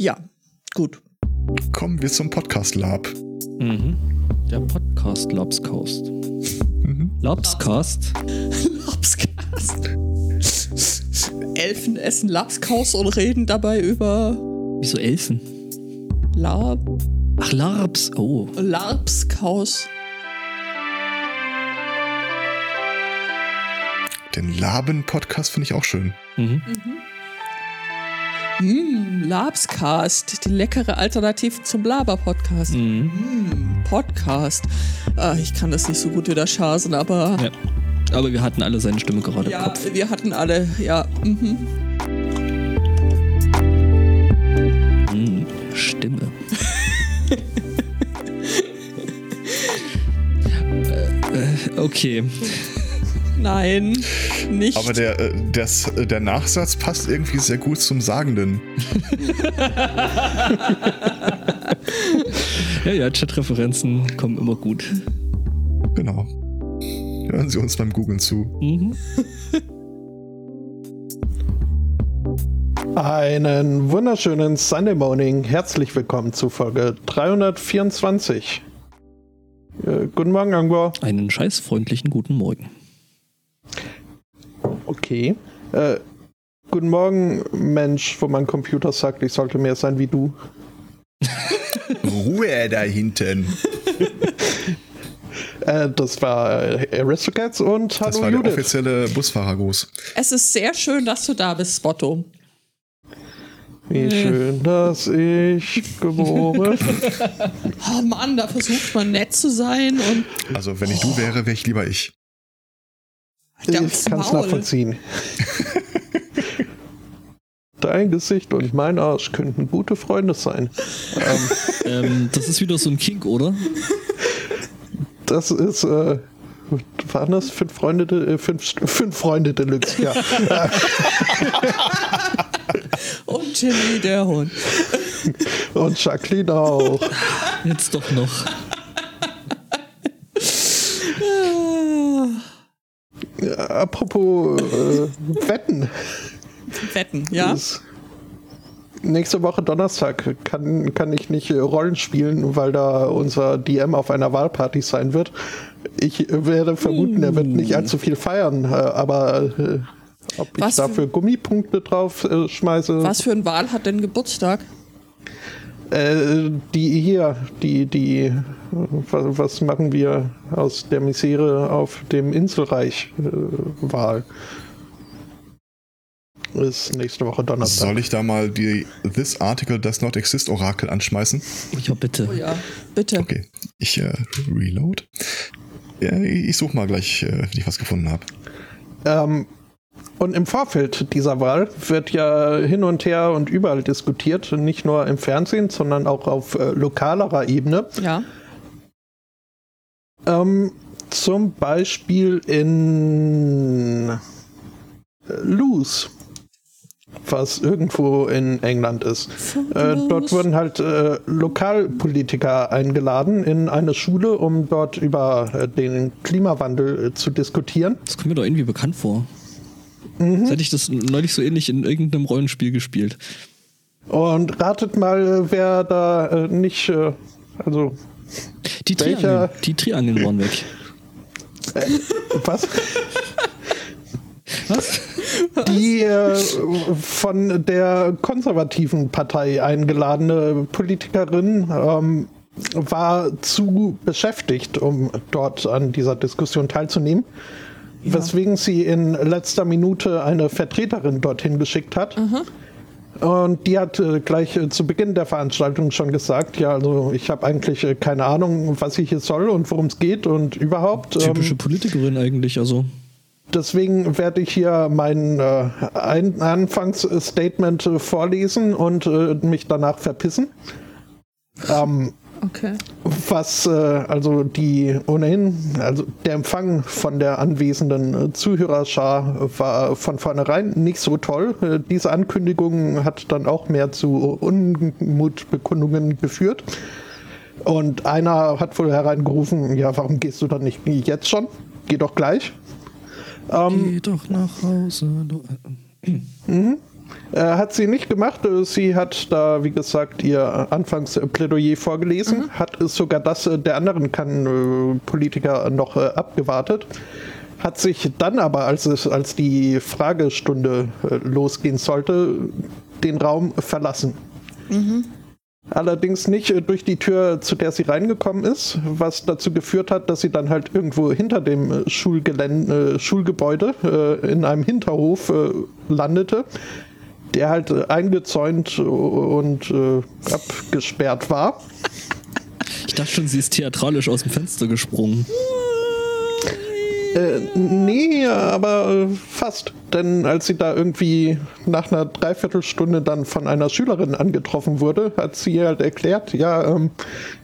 Ja, gut. Kommen wir zum Podcast Lab. Mhm. Der Podcast Lobscast. Mhm. Lobscast? Lobscast. Elfen essen Lapskaus und reden dabei über. Wieso Elfen? Lab. Ach, Larbs. Oh. Larbskaus. Den Laben-Podcast finde ich auch schön. Mhm. Mm, Labscast, die leckere Alternative zum Laber-Podcast. Mhm. Mm, Podcast. Ah, ich kann das nicht so gut wie der Schasen, aber. Ja. Aber wir hatten alle seine Stimme gerade ja, im Kopf. wir hatten alle, ja. Mhm. Mhm. Stimme. äh, okay. Nein, nicht. Aber der, äh, das, äh, der Nachsatz passt irgendwie sehr gut zum Sagenden. ja, ja, Chat-Referenzen kommen immer gut. Genau. Hören Sie uns beim Googlen zu. Mhm. Einen wunderschönen Sunday Morning. Herzlich willkommen zu Folge 324. Äh, guten Morgen, Angor. Einen scheißfreundlichen guten Morgen. Okay. Äh, guten Morgen, Mensch, wo mein Computer sagt, ich sollte mehr sein wie du. Ruhe da hinten. äh, das war äh, Aristocats und Hallo Das war Judith. der offizielle Busfahrergruß. es ist sehr schön, dass du da bist, Spotto. Wie schön, dass ich geboren Oh Mann, da versucht man nett zu sein und Also, wenn ich du wäre, wäre ich lieber ich. Ich kann es nachvollziehen. Dein Gesicht und mein Arsch könnten gute Freunde sein. Ähm, ähm, das ist wieder so ein Kink, oder? das ist, äh, waren das fünf Freunde, de, äh, fünf, fünf Freunde Deluxe, ja. und Jimmy der Hund. Und Jacqueline auch. Jetzt doch noch. Apropos äh, Wetten. Wetten, ja? Das- Nächste Woche Donnerstag kann, kann ich nicht Rollen spielen, weil da unser DM auf einer Wahlparty sein wird. Ich werde vermuten, er wird nicht allzu viel feiern, äh, aber äh, ob ich Was für- dafür Gummipunkte drauf äh, schmeiße. Was für ein Wahl hat denn Geburtstag? Äh, die hier, die, die, was, was machen wir aus der Misere auf dem Inselreich äh, Wahl? Ist nächste Woche Donnerstag. Soll ich da mal die This Article Does Not Exist Orakel anschmeißen? Ja, bitte. Oh ja, bitte. Okay, ich äh, reload. Ja, ich suche mal gleich, äh, wenn ich was gefunden habe. Ähm, und im Vorfeld dieser Wahl wird ja hin und her und überall diskutiert, nicht nur im Fernsehen, sondern auch auf äh, lokalerer Ebene. Ja. Ähm, zum Beispiel in äh, Luz, was irgendwo in England ist. Äh, dort wurden halt äh, Lokalpolitiker eingeladen in eine Schule, um dort über äh, den Klimawandel äh, zu diskutieren. Das kommt mir doch irgendwie bekannt vor. Als hätte ich das neulich so ähnlich in irgendeinem Rollenspiel gespielt. Und ratet mal, äh, wer da äh, nicht, äh, also Die Welcher- Triangel, die Triangel waren weg. was? Was? Die äh, von der konservativen Partei eingeladene Politikerin ähm, war zu beschäftigt, um dort an dieser Diskussion teilzunehmen. Weswegen sie in letzter Minute eine Vertreterin dorthin geschickt hat. Und die hat äh, gleich äh, zu Beginn der Veranstaltung schon gesagt, ja, also ich habe eigentlich äh, keine Ahnung, was ich hier soll und worum es geht und überhaupt. ähm, Typische Politikerin eigentlich, also. Deswegen werde ich hier mein äh, ein Anfangsstatement äh, vorlesen und äh, mich danach verpissen. Ähm, Okay. was äh, also die ohnehin, also der Empfang von der anwesenden äh, Zuhörerschar war von vornherein nicht so toll. Äh, diese Ankündigung hat dann auch mehr zu Unmutbekundungen geführt. Und einer hat wohl hereingerufen, ja, warum gehst du dann nicht jetzt schon? Geh doch gleich. Geh doch nach Hause. du- Äh, hat sie nicht gemacht. Äh, Sie hat da, wie gesagt, ihr Anfangsplädoyer vorgelesen, hat sogar das äh, der anderen kann, äh, Politiker noch abgewartet. Hat sich dann aber, als, es, als die Fragestunde äh, losgehen sollte, den Raum verlassen. Allerdings nicht äh, durch die Tür, zu der sie reingekommen ist, was dazu geführt hat, dass sie dann halt irgendwo hinter dem äh, Schulgelände, Schulgebäude in einem Hinterhof landete, der halt äh, eingezäunt und äh, abgesperrt war. Ich dachte schon, sie ist theatralisch aus dem Fenster gesprungen. Äh, nee, aber äh, fast. Denn als sie da irgendwie nach einer Dreiviertelstunde dann von einer Schülerin angetroffen wurde, hat sie halt erklärt, ja, ähm,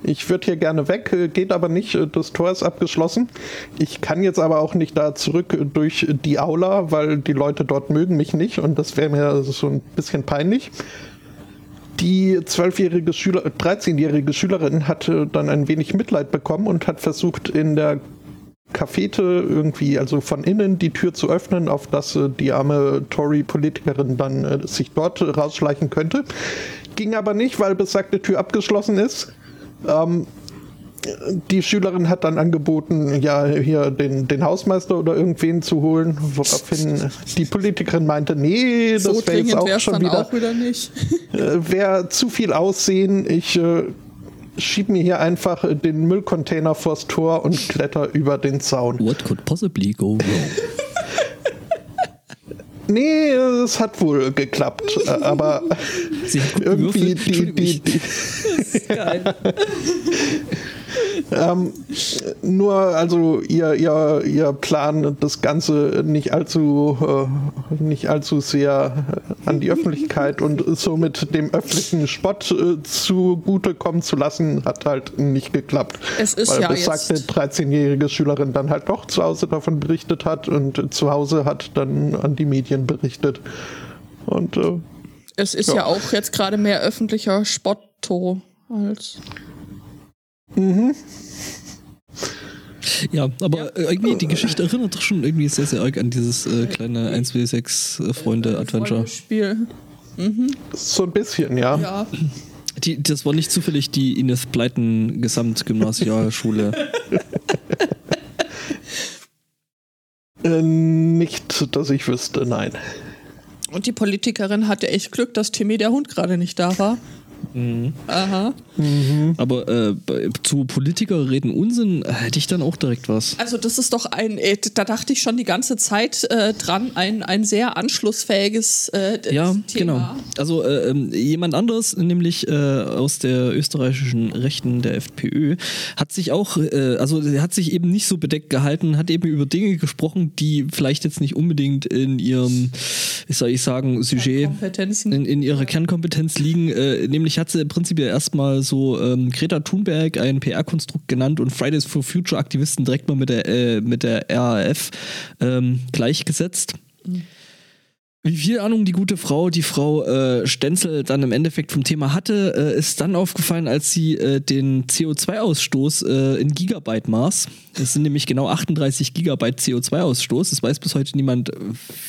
ich würde hier gerne weg, äh, geht aber nicht, das Tor ist abgeschlossen. Ich kann jetzt aber auch nicht da zurück durch die Aula, weil die Leute dort mögen mich nicht und das wäre mir so ein bisschen peinlich. Die zwölfjährige Schüler, 13-jährige Schülerin hatte dann ein wenig Mitleid bekommen und hat versucht, in der Cafete irgendwie, also von innen die Tür zu öffnen, auf dass äh, die arme Tory-Politikerin dann äh, sich dort rausschleichen könnte. Ging aber nicht, weil besagte Tür abgeschlossen ist. Ähm, die Schülerin hat dann angeboten, ja, hier den, den Hausmeister oder irgendwen zu holen, woraufhin die Politikerin meinte, nee, das so wäre jetzt auch schon wieder auch wieder nicht. äh, wäre zu viel Aussehen. Ich äh, schieb mir hier einfach den Müllcontainer vors Tor und kletter über den Zaun. What could possibly go wrong? Nee, es hat wohl geklappt, äh, aber irgendwie die, die, Entschuldigung, die, Geil. ähm, nur also ihr, ihr, ihr Plan, das Ganze nicht allzu, äh, nicht allzu sehr an die Öffentlichkeit und somit dem öffentlichen Spott äh, zugutekommen zu lassen, hat halt nicht geklappt. Es ist weil ja besagte jetzt- 13-jährige Schülerin dann halt doch zu Hause davon berichtet hat und zu Hause hat dann an die Medien berichtet. Und äh, Es ist Ja. ja, auch jetzt gerade mehr öffentlicher Spotto als. Ja, aber äh, irgendwie die Geschichte erinnert doch schon irgendwie sehr, sehr arg an dieses äh, kleine 1w6 äh, Freunde Adventure. Spiel. so ein bisschen, ja. Ja. Die, das war nicht zufällig die Ines Pleiten Gesamtgymnasialschule. Äh, nicht, dass ich wüsste, nein. Und die Politikerin hatte echt Glück, dass Timmy der Hund gerade nicht da war. Aha. Aber äh, zu Politiker reden Unsinn hätte ich dann auch direkt was. Also das ist doch ein, äh, da dachte ich schon die ganze Zeit äh, dran, ein, ein sehr anschlussfähiges äh, Ja, Thema. genau. Also äh, ähm, jemand anderes, nämlich äh, aus der österreichischen Rechten der FPÖ, hat sich auch, also hat sich eben nicht so bedeckt gehalten, hat eben über Dinge gesprochen, die vielleicht jetzt nicht unbedingt in ihrem, wie soll ich sagen, Sujet in, in ihrer Kernkompetenz liegen. Äh, nämlich hat sie im Prinzip ja erstmal so ähm, Greta Thunberg ein PR-Konstrukt genannt und Fridays for Future Aktivisten direkt mal mit der, äh, mit der RAF ähm, gleichgesetzt. Wie viel Ahnung die gute Frau, die Frau äh, Stenzel dann im Endeffekt vom Thema hatte, äh, ist dann aufgefallen, als sie äh, den CO2-Ausstoß äh, in Gigabyte maß. Das sind nämlich genau 38 Gigabyte CO2-Ausstoß. Das weiß bis heute niemand äh,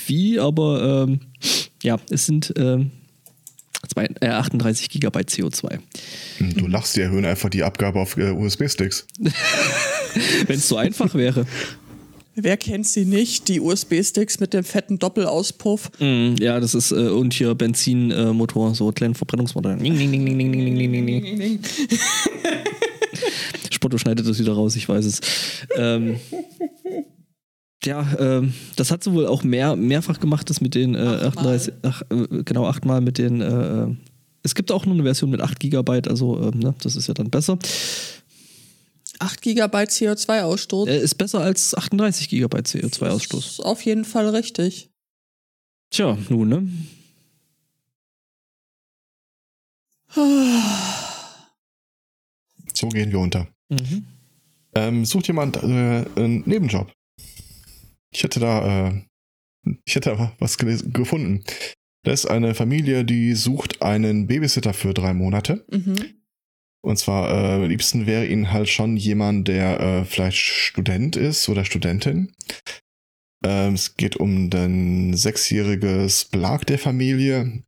wie, aber ähm, ja, es sind ähm, 38 GB CO2. Du lachst, die erhöhen einfach die Abgabe auf äh, USB-Sticks. Wenn es so einfach wäre. Wer kennt sie nicht? Die USB-Sticks mit dem fetten Doppelauspuff. Mm, hm, ja, das ist äh, und hier Benzinmotor, äh, so kleinen Verbrennungsmotor. Spotto schneidet das wieder raus, ich weiß es. Ähm, ja, ähm, das hat sie wohl auch mehr, mehrfach gemacht, das mit den äh, Achtmal. 38, ach, äh, genau, achtmal mit den, äh, äh, es gibt auch noch eine Version mit 8 Gigabyte, also ähm, ne, das ist ja dann besser. 8 Gigabyte CO2-Ausstoß. Äh, ist besser als 38 Gigabyte CO2-Ausstoß. Ist auf jeden Fall richtig. Tja, nun, ne? So gehen wir unter. Mhm. Ähm, sucht jemand äh, einen Nebenjob? Ich hätte da, äh, ich hätte da was gefunden. Da ist eine Familie, die sucht einen Babysitter für drei Monate. Mhm. Und zwar, äh, am liebsten wäre ihnen halt schon jemand, der äh, vielleicht Student ist oder Studentin. Ähm, es geht um ein sechsjähriges Belag der Familie.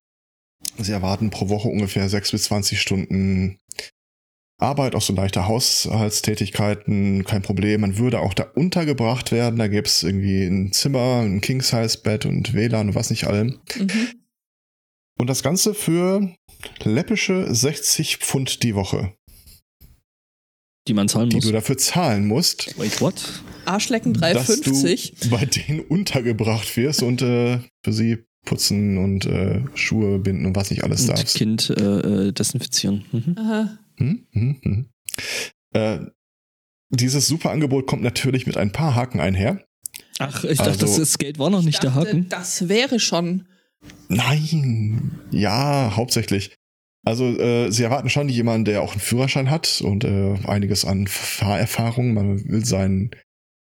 Sie erwarten pro Woche ungefähr sechs bis zwanzig Stunden Arbeit, auch so leichte Haushaltstätigkeiten, kein Problem. Man würde auch da untergebracht werden. Da gäbe es irgendwie ein Zimmer, ein King-Size-Bett und WLAN und was nicht allem. Mhm. Und das Ganze für läppische 60 Pfund die Woche, Die man zahlen die muss. du dafür zahlen musst, Wait, what? Arschlecken dass 350. du bei denen untergebracht wirst und äh, für sie putzen und äh, Schuhe binden und was nicht alles Und darfst. Kind äh, äh, desinfizieren. Mhm. Aha. Hm, hm, hm. Äh, dieses super Angebot kommt natürlich mit ein paar Haken einher. Ach, ich Also- dachte, das, das Geld war noch nicht der Ich dachte, Haken. Das wäre schon. Nein, ja, hauptsächlich. Also äh, sie erwarten schon jemanden, der auch einen Führerschein hat und äh, einiges an Fahrerfahrung. Man will seinen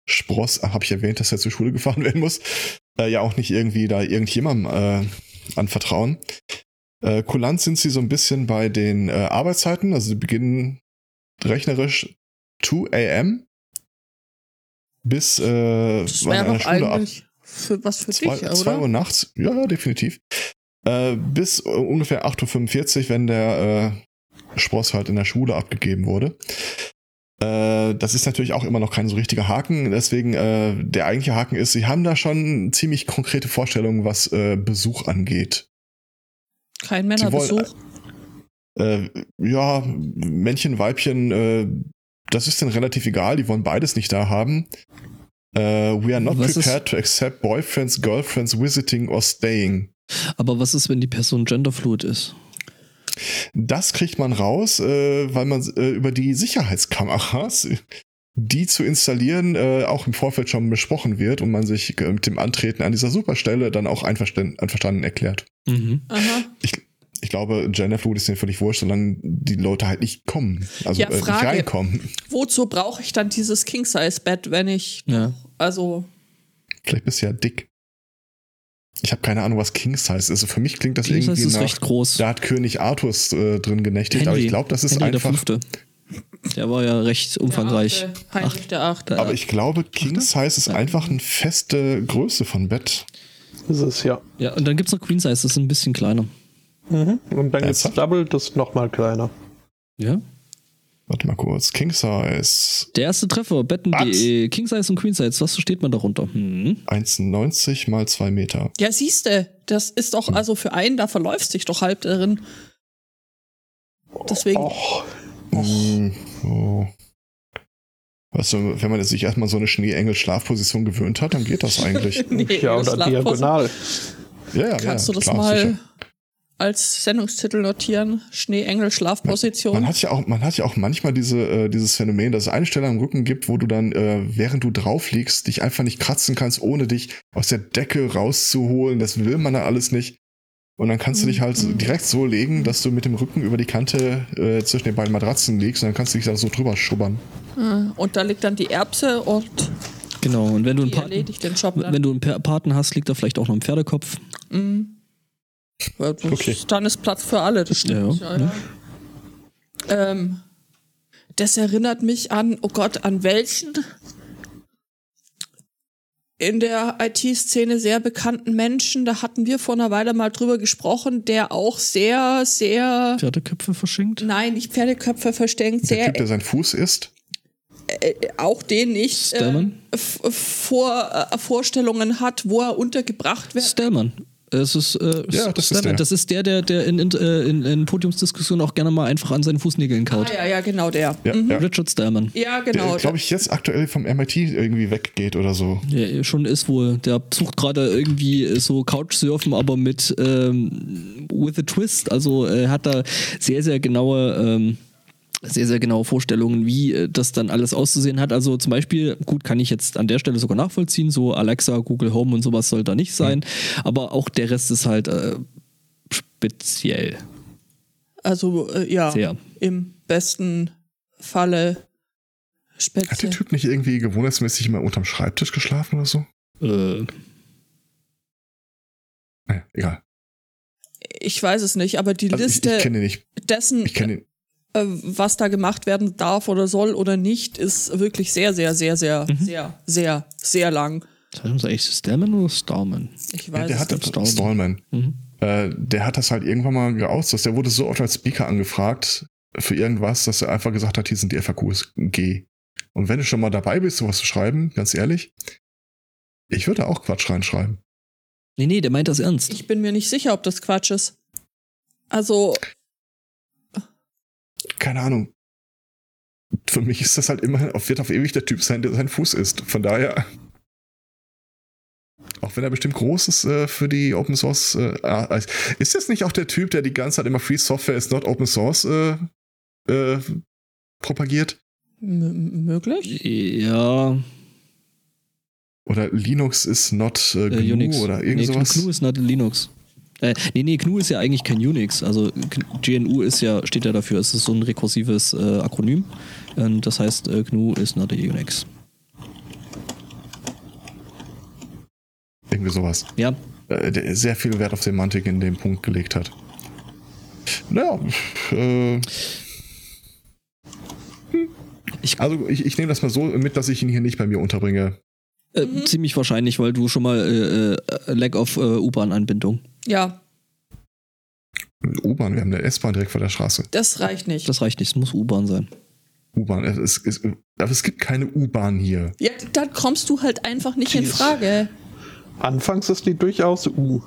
Spross, habe ich erwähnt, dass er zur Schule gefahren werden muss, äh, ja auch nicht irgendwie da irgendjemandem äh, anvertrauen. Äh, kulant sind sie so ein bisschen bei den äh, Arbeitszeiten. Also sie beginnen rechnerisch 2 a.m. bis äh, Das an Schule ab für was für zwei, dich, oder? Uhr nachts, ja, ja, definitiv. Äh, bis äh, ungefähr 8.45 Uhr, wenn der äh, Spross halt in der Schule abgegeben wurde. Äh, das ist natürlich auch immer noch kein so richtiger Haken. Deswegen, äh, der eigentliche Haken ist, sie haben da schon ziemlich konkrete Vorstellungen, was äh, Besuch angeht. Kein Sie wollen- Männerbesuch. Äh, ja, Männchen, Weibchen, äh, das ist denen relativ egal, die wollen beides nicht da haben. Äh, we are not Was ist- prepared to accept boyfriends, girlfriends visiting or staying. Aber was ist, wenn die Person genderfluid ist? Das kriegt man raus, äh, weil man äh, über die Sicherheitskameras, die zu installieren, äh, auch im Vorfeld schon besprochen wird und man sich äh, mit dem Antreten an dieser Superstelle dann auch einverstanden, einverstanden erklärt. Mhm. Aha. Ich glaube, Genderfluid ist denen völlig wurscht, solange die Leute halt nicht kommen. Also Ja, äh, nicht reinkommen. Wozu brauche ich dann dieses King-Size-Bett, wenn ich. Ja. Also, Vielleicht bist du ja dick. Ich habe keine Ahnung, was Kings heißt. Also für mich klingt das Das irgendwie ist nach, recht groß. da hat König Arthurs äh, drin genächtigt, aber ich glaube, das ist Henry der einfach Fünfte. Der war ja recht umfangreich. Der Achte, Heinrich der Achte. Aber ich glaube, King Size ist einfach eine feste Größe von Bett. Ist es ja. Ja, und dann gibt es noch Queen Size, das ist ein bisschen kleiner. Mhm. Und dann gibt's Ernsthaft? Double, das ist noch mal kleiner. Ja. Warte mal kurz. King Size Der erste Treffer, betten.de, King Size und Queen Size, was versteht man darunter? Hm. 1,90 mal 2 Meter. Ja, siehste, das ist doch, also für einen, da verläuft sich doch halb darin. Deswegen. Och, Hm, oh. Weißt du, wenn man sich erstmal so eine Schneeengel-Schlafposition gewöhnt hat, dann geht das eigentlich. Nee, ja, oder diagonal. ja, ja, Kannst ja, du das klar, mal sicher. als Sendungstitel notieren? Schneeengel Schlafposition. Man hat ja auch, man hat ja auch manchmal diese, äh, dieses Phänomen, dass es eine Stelle am Rücken gibt, wo du dann, äh, während du drauf liegst, dich einfach nicht kratzen kannst, ohne dich aus der Decke rauszuholen. Das will man dann alles nicht. Und dann kannst du dich halt so Mhm. direkt so legen, dass du mit dem Rücken über die Kante äh, zwischen den beiden Matratzen liegst und dann kannst du dich da so drüber schubbern. Ah, Und da liegt dann die Erbse und Genau, und wenn du einen Paten, erledigt den Job dann. wenn du einen Pa- Paten hast, liegt da vielleicht auch noch ein Pferdekopf. Mhm. Ja, Okay. Dann ist Platz für alle, das stimmt. Ja, Ja, ja. Ähm, das erinnert mich an, oh Gott, an welchen in der IT-Szene sehr bekannten Menschen, da hatten wir vor einer Weile mal drüber gesprochen, der auch sehr, sehr, Pferdeköpfe verschenkt. nein, nicht Pferdeköpfe versteckt, Der sehr, Typ, der sein Fuß isst, äh, auch den nicht, äh, vor, äh, Vorstellungen hat, wo er untergebracht wird. Stallman. Es ist, äh, Ja, das ist der. Das ist der, der, der in, in, äh, in, in Podiumsdiskussionen auch gerne mal einfach an seinen Fußnägeln Ah, kaut. ja, ja, genau der. ja, mhm. ja. Richard Stallman. Ja, der, genau. glaube ich, jetzt aktuell vom MIT irgendwie weggeht oder so. Ja, schon ist wohl. Der sucht gerade irgendwie so Couchsurfen, aber mit ähm, with a twist. Also er hat da sehr, sehr genaue, ähm, sehr, sehr genaue Vorstellungen, wie äh, das dann alles auszusehen hat. Also zum Beispiel, gut, kann ich jetzt an der Stelle sogar nachvollziehen, so Alexa, Google Home und sowas soll da nicht sein. Aber auch der Rest ist halt äh, speziell. Also, äh, ja, Sehr. im besten Falle Hat der speziell. Typ nicht irgendwie gewohnheitsmäßig immer unterm Schreibtisch geschlafen oder so? Äh, Naja, egal. Ich weiß es nicht, aber die Also ich, Liste ich kenne ihn nicht. dessen, Äh, was da gemacht werden darf oder soll oder nicht, ist wirklich sehr, sehr, sehr, sehr, Mhm. sehr, sehr, sehr lang. Heißt eigentlich Stallman oder Starman? Ich Ja, weiß der es hat nicht. Stallman. Stallman. Mhm. Äh, der hat das halt irgendwann mal geoutsourced. Der wurde so oft als Speaker angefragt für irgendwas, dass er einfach gesagt hat, hier sind die FAQs, geh. Und wenn du schon mal dabei bist, sowas zu schreiben, ganz ehrlich, ich würde auch Quatsch reinschreiben. Nee, nee, der meint das ernst. Ich bin mir nicht sicher, ob das Quatsch ist. Also, Keine Ahnung. Für mich ist das halt immer, auf- wird auf ewig der Typ sein, der sein Fuß ist. Von daher. Auch wenn er bestimmt groß ist äh, für die Open Source. Äh, ah, ist das nicht auch der Typ, der die ganze Zeit immer Free Software is not Open Source äh, äh, propagiert? m- möglich? Ja, Oder Linux is not äh, äh, GNU Unix. oder irgend nee, sowas? GNU ist not Linux. Äh, nee, nee, GNU ist ja eigentlich kein Unix. Also GNU ist ja, steht ja dafür, es ist so ein rekursives äh, Akronym. Und das heißt, äh, GNU ist not a Unix. Irgendwie sowas. Ja, Äh, der sehr viel Wert auf Semantik in dem Punkt gelegt hat. Naja, äh, ich, also ich, ich nehme das mal so mit, dass ich ihn hier nicht bei mir unterbringe. äh, Mhm. ziemlich wahrscheinlich, weil du schon mal äh, äh, Lack of äh, U-Bahn-Anbindung. Ja, U-Bahn, wir haben eine S-Bahn direkt vor der Straße. das reicht nicht. Das reicht nicht, es muss U-Bahn sein. U-Bahn, es, es, aber es gibt keine U-Bahn hier. ja, dann kommst du halt einfach nicht in Jeez. Frage. Anfangs ist die durchaus U.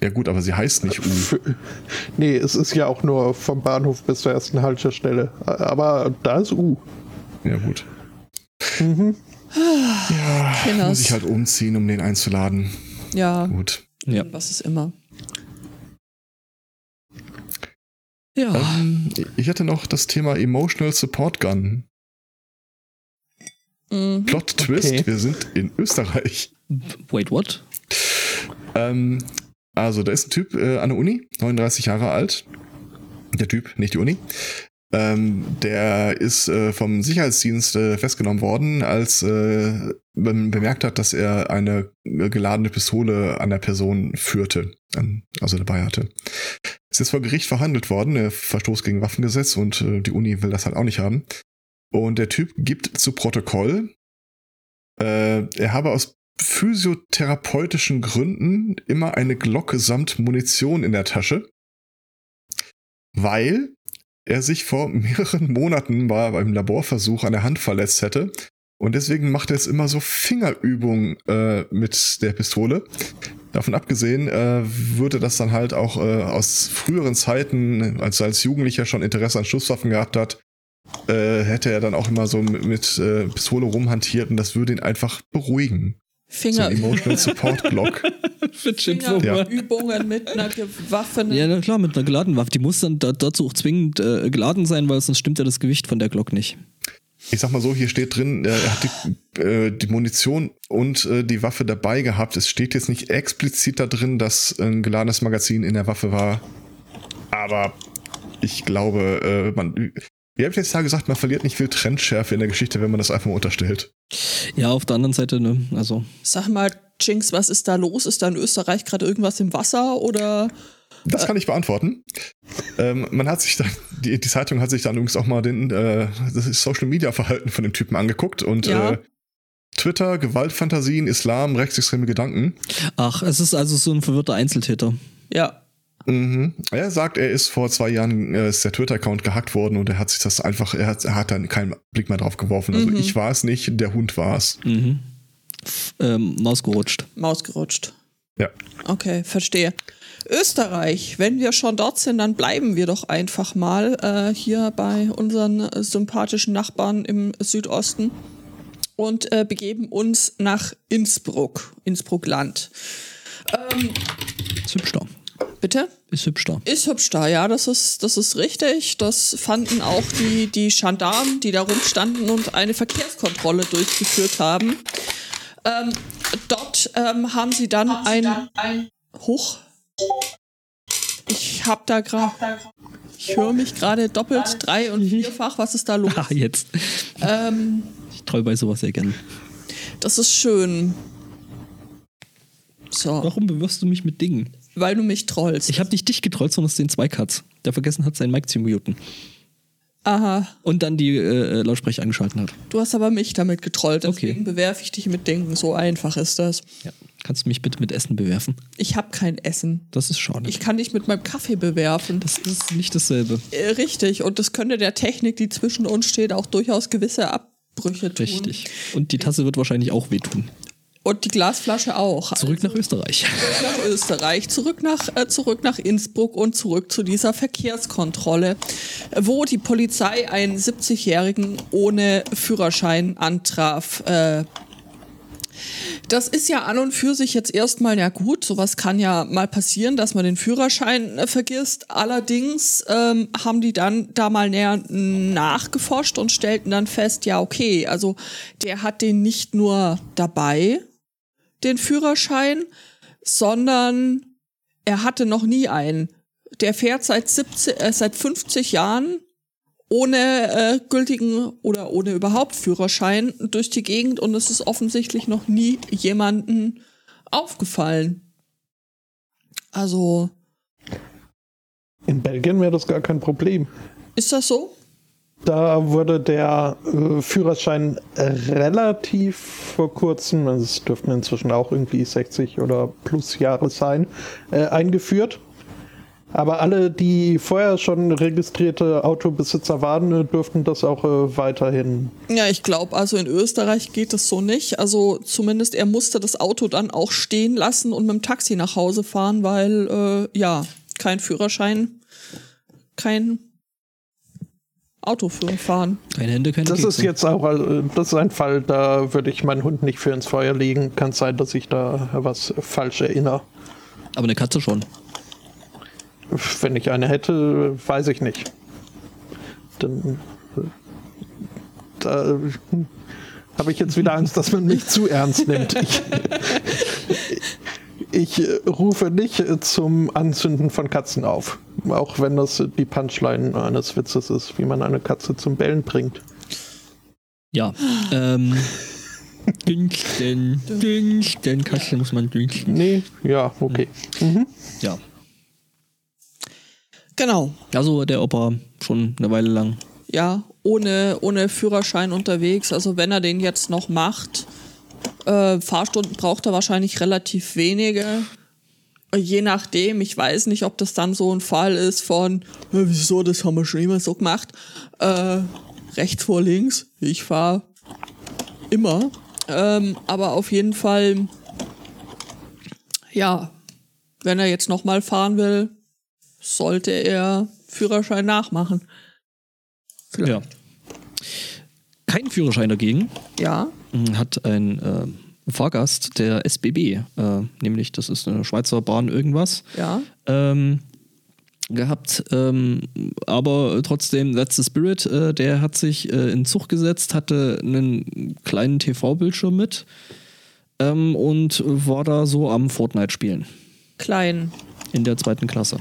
Ja gut, aber sie heißt nicht U. F- Nee, es ist ja auch nur vom Bahnhof bis zur ersten Haltestelle. Aber da ist U. Ja gut. Mhm. Ja, Kinders. muss ich halt umziehen, um den einzuladen. Ja, Gut. Ja. was ist immer. Ja. Ähm, ich hatte noch das Thema Emotional Support Gun. Mhm. Plot Twist, Okay. wir sind in Österreich. Wait, what? Ähm, also, da ist ein Typ äh, an der Uni, 39 Jahre alt. Der Typ, nicht die Uni. Ähm, der ist äh, vom Sicherheitsdienst äh, festgenommen worden, als äh, man bemerkt hat, dass er eine äh, geladene Pistole an der Person führte, ähm, also dabei hatte. Es ist vor Gericht verhandelt worden, Verstoß gegen Waffengesetz und äh, die Uni will das halt auch nicht haben. Und der Typ gibt zu Protokoll, äh, er habe aus physiotherapeutischen Gründen immer eine Glocke samt Munition in der Tasche, weil er sich vor mehreren Monaten mal beim Laborversuch an der Hand verletzt hätte. Und deswegen macht er jetzt immer so Fingerübungen äh, mit der Pistole. Davon abgesehen äh, würde das dann halt auch äh, aus früheren Zeiten, als er als Jugendlicher schon Interesse an Schusswaffen gehabt hat, äh, hätte er dann auch immer so mit, mit äh, Pistole rumhantiert und das würde ihn einfach beruhigen. So Finger, ein Emotional Support Glock. Fingerübungen mit einer gewaffenen. Ja, na klar, mit einer geladenen Waffe. Die muss dann da, dazu auch zwingend äh, geladen sein, weil sonst stimmt ja das Gewicht von der Glock nicht. Ich sag mal so, hier steht drin, er hat die, äh, die Munition und äh, die Waffe dabei gehabt. Es steht jetzt nicht explizit da drin, dass ein geladenes Magazin in der Waffe war. Aber ich glaube, äh, man. Wie habt ihr jetzt da gesagt, man verliert nicht viel Trendschärfe in der Geschichte, wenn man das einfach mal unterstellt. Ja, auf der anderen Seite, ne, also. Sag mal, Jinx, was ist da los? Ist da in Österreich gerade irgendwas im Wasser oder? Das kann ich beantworten. Ähm, man hat sich dann, die, die Zeitung hat sich dann übrigens auch mal den äh, das Social Media Verhalten von dem Typen angeguckt und Ja. äh, Twitter, Gewaltfantasien, Islam, rechtsextreme Gedanken. Ach, es ist also so ein verwirrter Einzeltäter. Ja. Mhm. Er sagt, er ist vor zwei Jahren äh, ist der Twitter-Account gehackt worden und er hat sich das einfach, er hat, er hat dann keinen Blick mehr drauf geworfen. Also Mhm. ich war es nicht, der Hund war es. Mhm. Ähm, Maus gerutscht. Maus gerutscht. Ja. Okay, verstehe. Österreich, wenn wir schon dort sind, dann bleiben wir doch einfach mal äh, hier bei unseren sympathischen Nachbarn im Südosten und äh, begeben uns nach Innsbruck, Innsbruck-Land. Ähm, Ist hübsch da. Bitte? Ist hübsch da. Ist hübsch da, ja, das ist, das ist richtig. Das fanden auch die, die Gendarmen, die da rumstanden und eine Verkehrskontrolle durchgeführt haben. Ähm, dort ähm, haben sie dann ein, Hoch. Ich hab da gerade. Ich höre mich gerade doppelt, drei und vierfach. Was ist da los? Ah, jetzt. Ähm, Ich treu bei sowas sehr gern. das ist schön. So, Warum bewirfst du mich mit Dingen? Weil du mich trollst. Ich habe nicht dich getrollt, sondern es sind zwei Cuts. Der vergessen hat, seinen Mic zu muten. Aha. und dann die äh, Lautsprecher angeschaltet hat. Du hast aber mich damit getrollt, deswegen Okay. bewerfe ich dich mit Dingen. So einfach ist das. Ja. Kannst du mich bitte mit Essen bewerfen? Ich habe kein Essen. Das ist schade. Ich kann dich mit meinem Kaffee bewerfen. das ist nicht dasselbe. Äh, Richtig. Und das könnte der Technik, die zwischen uns steht, auch durchaus gewisse Abbrüche tun. Richtig. Und die Tasse wird wahrscheinlich auch wehtun. Und die Glasflasche auch. Zurück nach Österreich. Zurück nach Österreich, zurück nach, äh, zurück nach Innsbruck und zurück zu dieser Verkehrskontrolle, wo die Polizei einen 70-Jährigen ohne Führerschein antraf. Äh, das ist ja an und für sich jetzt erstmal ja gut. Sowas kann ja mal passieren, dass man den Führerschein äh, vergisst. Allerdings ähm, haben die dann da mal näher nachgeforscht und stellten dann fest, ja, okay, also der hat den nicht nur dabei, den Führerschein, sondern er hatte noch nie einen. Der fährt seit 17, äh, seit 50 Jahren ohne äh, gültigen oder ohne überhaupt Führerschein durch die Gegend und es ist offensichtlich noch nie jemanden aufgefallen. Also, In Belgien wäre das gar kein Problem. ist das so? Da wurde der äh, Führerschein relativ vor kurzem, also es dürften inzwischen auch irgendwie 60 oder plus Jahre sein, äh, eingeführt. Aber alle, die vorher schon registrierte Autobesitzer waren, äh, dürften das auch äh, weiterhin. Ja, ich glaube, also in Österreich geht das so nicht. Also zumindest er musste das Auto dann auch stehen lassen und mit dem Taxi nach Hause fahren, weil äh, ja, kein Führerschein, kein Autoführer fahren. Keine Hände, keine Das ist jetzt auch äh, das ist ein Fall, da würde ich meinen Hund nicht für ins Feuer legen. Kann sein, dass ich da was falsch erinnere. Aber eine Katze schon. Wenn ich eine hätte, weiß ich nicht. Dann äh, da äh, habe ich jetzt wieder Angst, dass man mich zu ernst nimmt. Ich, ich rufe nicht zum Anzünden von Katzen auf. Auch wenn das die Punchline eines Witzes ist, wie man eine Katze zum Bellen bringt. Ja. ähm. Dünsten. Dünsten. Katze muss man dünsten. Nee, ja, okay. Mhm. Ja. Genau. Also der Opa schon eine Weile lang. Ja, ohne, ohne Führerschein unterwegs. Also wenn er den jetzt noch macht, äh, Fahrstunden braucht er wahrscheinlich relativ wenige. Je nachdem, ich weiß nicht, ob das dann so ein Fall ist von, "Hä, wieso, das haben wir schon immer so gemacht. Äh, rechts vor links, ich fahre immer. Ähm, aber auf jeden Fall, ja, wenn er jetzt nochmal fahren will, sollte er Führerschein nachmachen. Ja. Kein Führerschein dagegen Ja. hat ein äh, Fahrgast der SBB, äh, nämlich das ist eine Schweizer Bahn irgendwas, Ja. ähm, gehabt. Ähm, aber trotzdem, that's the spirit. Äh, der hat sich äh, in Zug gesetzt, hatte einen kleinen TV-Bildschirm mit ähm, und war da so am Fortnite spielen. Klein. In der zweiten Klasse.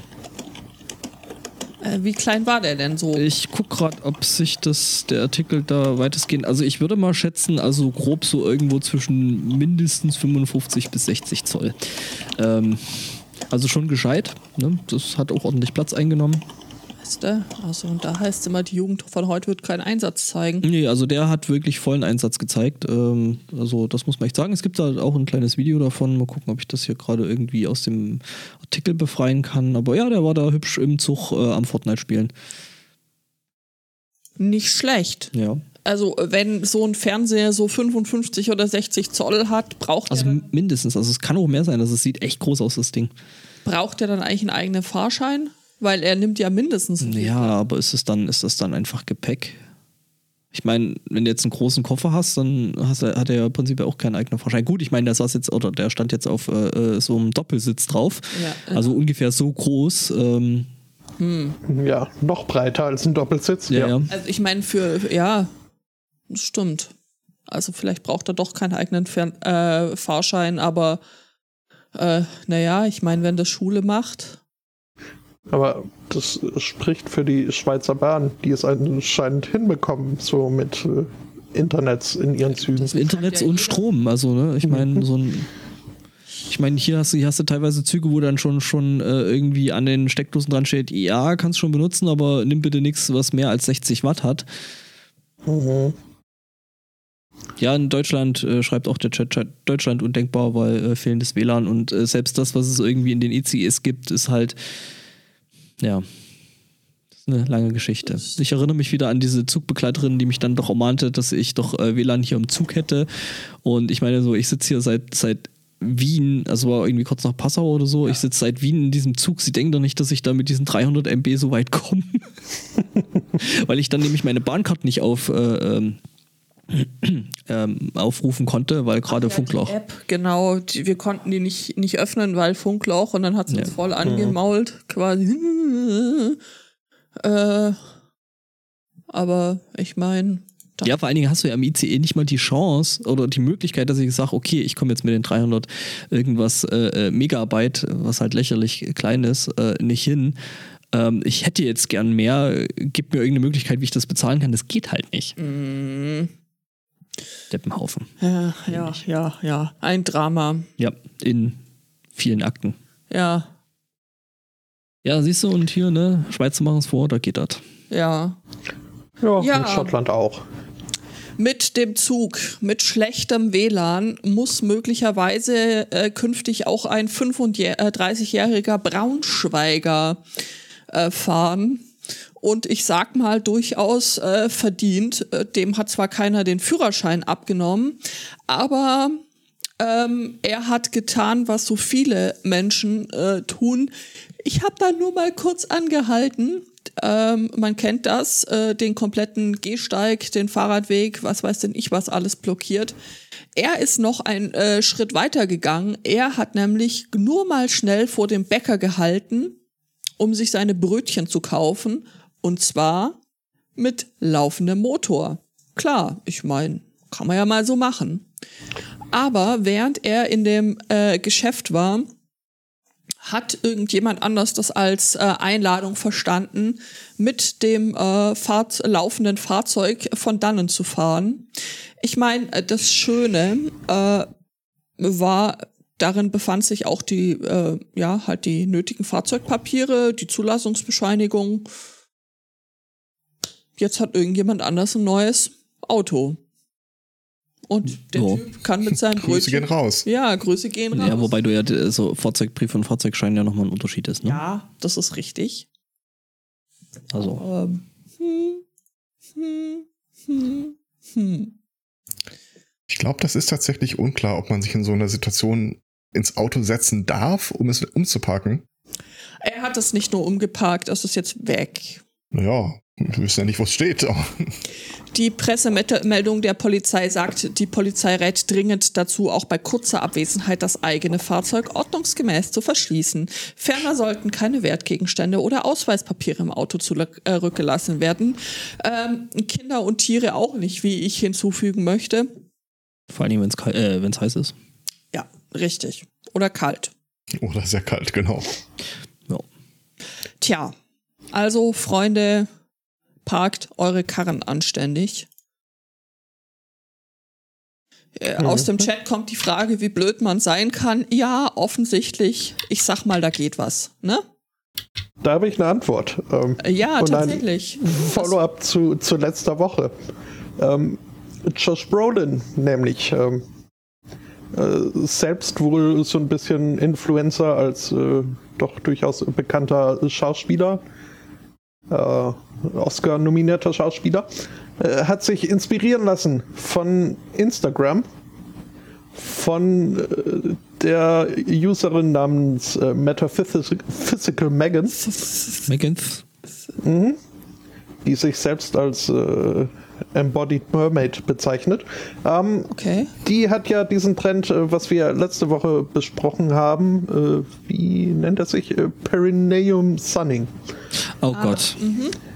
Äh, wie klein war der denn so? Ich guck gerade, ob sich das der Artikel da weitestgehend. Also ich würde mal schätzen, also grob so irgendwo zwischen mindestens 55 bis 60 Zoll. Ähm, also schon gescheit. Ne? Das hat auch ordentlich Platz eingenommen. Weißt du? Also, und da heißt es immer, die Jugend von heute wird keinen Einsatz zeigen. Nee, also der hat wirklich vollen Einsatz gezeigt. Ähm, also das muss man echt sagen. Es gibt da auch ein kleines Video davon. Mal gucken, ob ich das hier gerade irgendwie aus dem Artikel befreien kann. Aber ja, der war da hübsch im Zug äh, am Fortnite spielen. Nicht schlecht. Ja. Also, wenn so ein Fernseher so 55 oder 60 Zoll hat, braucht, Also er, mindestens. Also es kann auch mehr sein. Also es sieht echt groß aus, das Ding. braucht er dann eigentlich einen eigenen Fahrschein? Weil er nimmt ja mindestens. viel. Ja, aber ist es dann, ist das dann einfach Gepäck? Ich meine, wenn du jetzt einen großen Koffer hast, dann hast, hat er ja im Prinzip auch keinen eigenen Fahrschein. Gut, ich meine, der saß jetzt, oder der stand jetzt auf äh, äh, so einem Doppelsitz drauf. Ja, also ungefähr so groß. Ähm, Ja, noch breiter als ein Doppelsitz. ja, ja. Also, ich meine, für, ja, das stimmt. Also, vielleicht braucht er doch keinen eigenen Fern äh, Fahrschein, aber äh, naja, ich meine, wenn das Schule macht. Aber das spricht für die Schweizer Bahn, die es anscheinend hinbekommen, so mit äh, Internets in ihren Zügen. Das Internet ja und. Strom, also, ne, ich meine, so ein. Ich meine, hier hast du, hier hast du teilweise Züge, wo dann schon, schon äh, irgendwie an den Steckdosen dran steht, ja, kannst schon benutzen, aber nimm bitte nichts, was mehr als 60 Watt hat. Mhm. Ja, in Deutschland äh, schreibt auch der Chat, Chat Deutschland undenkbar, weil äh, fehlendes WLAN und äh, selbst das, was es irgendwie in den ICEs gibt, ist halt, ja, das ist eine lange Geschichte. Ich erinnere mich wieder an diese Zugbegleiterin, die mich dann doch ermahnte, dass ich doch äh, WLAN hier im Zug hätte. Und ich meine so, ich sitze hier seit, seit Wien, also war irgendwie kurz nach Passau oder so. Ich sitze seit Wien in diesem Zug. Sie denken doch nicht, dass ich da mit diesen 300 MB so weit komme. Weil ich dann nämlich meine Bahncard nicht auf, äh, ähm, aufrufen konnte, weil gerade Funkloch. Die App, genau. Die, wir konnten die nicht, nicht öffnen, weil Funkloch und dann hat sie Ja. uns voll angemault, quasi. Äh, aber ich meine, Ja, vor allen Dingen hast du ja am ICE nicht mal die Chance oder die Möglichkeit, dass ich sage, okay, ich komme jetzt mit den 300 irgendwas äh, äh, Megabyte, was halt lächerlich klein ist, äh, nicht hin. Ähm, ich hätte jetzt gern mehr, gib mir irgendeine Möglichkeit, wie ich das bezahlen kann. Das geht halt nicht. mm, Deppenhaufen. ja, ja, ja, ja, ein Drama. Ja, in vielen Akten. Ja, Ja, siehst du, und hier, ne, Schweizer machen es vor, da geht das. ja. Ja, Ja. in Schottland auch. Mit dem Zug, mit schlechtem WLAN muss möglicherweise äh, künftig auch ein 35-jähriger Braunschweiger äh, fahren. Und ich sag mal durchaus äh, verdient. Äh, dem hat zwar keiner den Führerschein abgenommen, aber ähm, er hat getan, was so viele Menschen äh, tun. Ich habe da nur mal kurz angehalten. Ähm, man kennt das, äh, den kompletten Gehsteig, den Fahrradweg, was weiß denn ich, was alles blockiert. Er ist noch einen äh, Schritt weiter gegangen. Er hat nämlich nur mal schnell vor dem Bäcker gehalten, um sich seine Brötchen zu kaufen. Und zwar mit laufendem Motor. Klar, ich meine, kann man ja mal so machen. Aber während er in dem äh, Geschäft war, hat irgendjemand anders das als äh, Einladung verstanden, mit dem äh, Fahr laufenden Fahrzeug von dannen zu fahren. Ich meine, äh, das Schöne äh, war, darin befand sich auch die, äh, ja, halt die nötigen Fahrzeugpapiere, die Zulassungsbescheinigung. Jetzt hat irgendjemand anders ein neues Auto. Und der Ja. Typ kann mit seinem Grüße gehen Brötchen. raus. Ja, Grüße gehen raus. Ja, wobei du ja äh, so Fahrzeugbrief und Fahrzeugschein ja nochmal ein Unterschied ist, ne? Ja, das ist richtig. Also, Ähm, hm, hm, hm, hm. Ich glaube, das ist tatsächlich unklar, ob man sich in so einer Situation ins Auto setzen darf, um es umzuparken. Er hat es nicht nur umgeparkt, es ist jetzt weg. Naja, wir wissen ja nicht, wo es steht. Die Pressemeldung der Polizei sagt, die Polizei rät dringend dazu, auch bei kurzer Abwesenheit das eigene Fahrzeug ordnungsgemäß zu verschließen. Ferner sollten keine Wertgegenstände oder Ausweispapiere im Auto zurückgelassen werden. Ähm, Kinder und Tiere auch nicht, wie ich hinzufügen möchte. vor allen Dingen, wenn es äh, wenn's heiß ist. Ja, richtig. Oder kalt. Oder sehr kalt, genau. Ja. Tja, also Freunde, parkt eure Karren anständig. Äh, Aus dem Chat kommt die Frage, wie blöd man sein kann. Ja, offensichtlich. Ich sag mal, da geht was. Ne? Da habe ich eine Antwort. Ähm, Äh, Ja, tatsächlich. Follow-up zu, zu letzter Woche. Ähm, Josh Brolin, nämlich ähm, äh, selbst wohl so ein bisschen Influencer als äh, doch durchaus bekannter Schauspieler, äh, Oscar-nominierter Schauspieler, äh, hat sich inspirieren lassen von Instagram, von äh, der Userin namens äh, Metaphysical Megan. Meggins? die sich selbst als äh, Embodied Mermaid bezeichnet. Ähm, Okay. die hat ja diesen Trend, äh, was wir letzte Woche besprochen haben, äh, wie nennt er sich? Äh, Perineum Sunning. Oh Gott.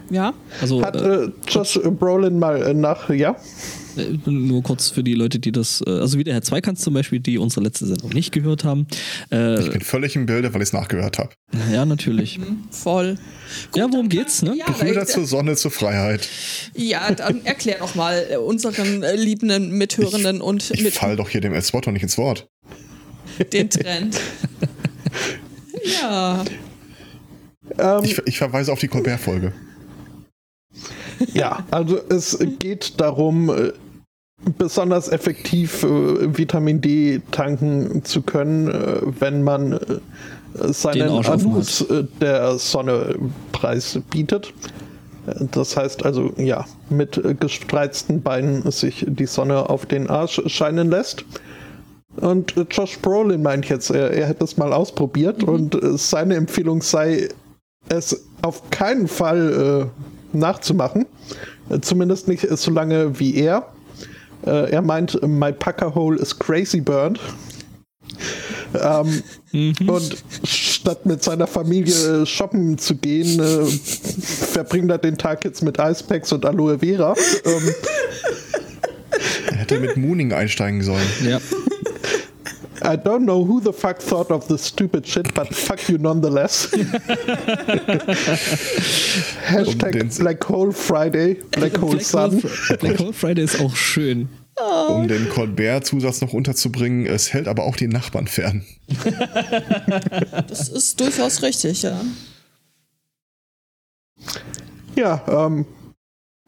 Ja. Also, Hat äh, äh, Josh Brolin mal nach, ja? Nur kurz für die Leute, die das, äh, also wie der Herr Zweikans zum Beispiel, die unsere letzte Sendung nicht gehört haben. Äh, Ich bin völlig im Bilde, weil ich es nachgehört habe. ja, natürlich. Voll. Ja, worum geht's, ne? Ja, Brüder zur Sonne, zur Freiheit. ja, dann erklär doch mal äh, unseren äh, liebenden Mithörenden und Ich mit fall doch hier dem Spot doch nicht ins Wort. den Trend. Ja. Ähm, Ich, ich verweise auf die Colbert-Folge. Ja, also es geht darum, besonders effektiv äh, Vitamin D tanken zu können, äh, wenn man äh, seinen Anus äh, der Sonne preis bietet. Äh, Das heißt also, ja, mit äh, gespreizten Beinen sich die Sonne auf den Arsch scheinen lässt. Und Josh Brolin meint jetzt, er, er hätte es mal ausprobiert und äh, seine Empfehlung sei, es auf keinen Fall nachzumachen. Zumindest nicht so lange wie er. Äh, er meint, my pucker hole is crazy burned. Ähm, Und statt mit seiner Familie shoppen zu gehen, äh, verbringt er den Tag jetzt mit Icepacks und Aloe Vera. ähm, Er hätte mit Mooning einsteigen sollen. Ja. I don't know who the fuck thought of this stupid shit, but fuck you nonetheless. Hashtag Um den- Black Hole Friday, Black Hole Black Sun. Black Hole Friday ist auch schön. Um den Colbert-Zusatz noch unterzubringen, es hält aber auch die Nachbarn fern. Das ist durchaus richtig, ja. Ja, ähm,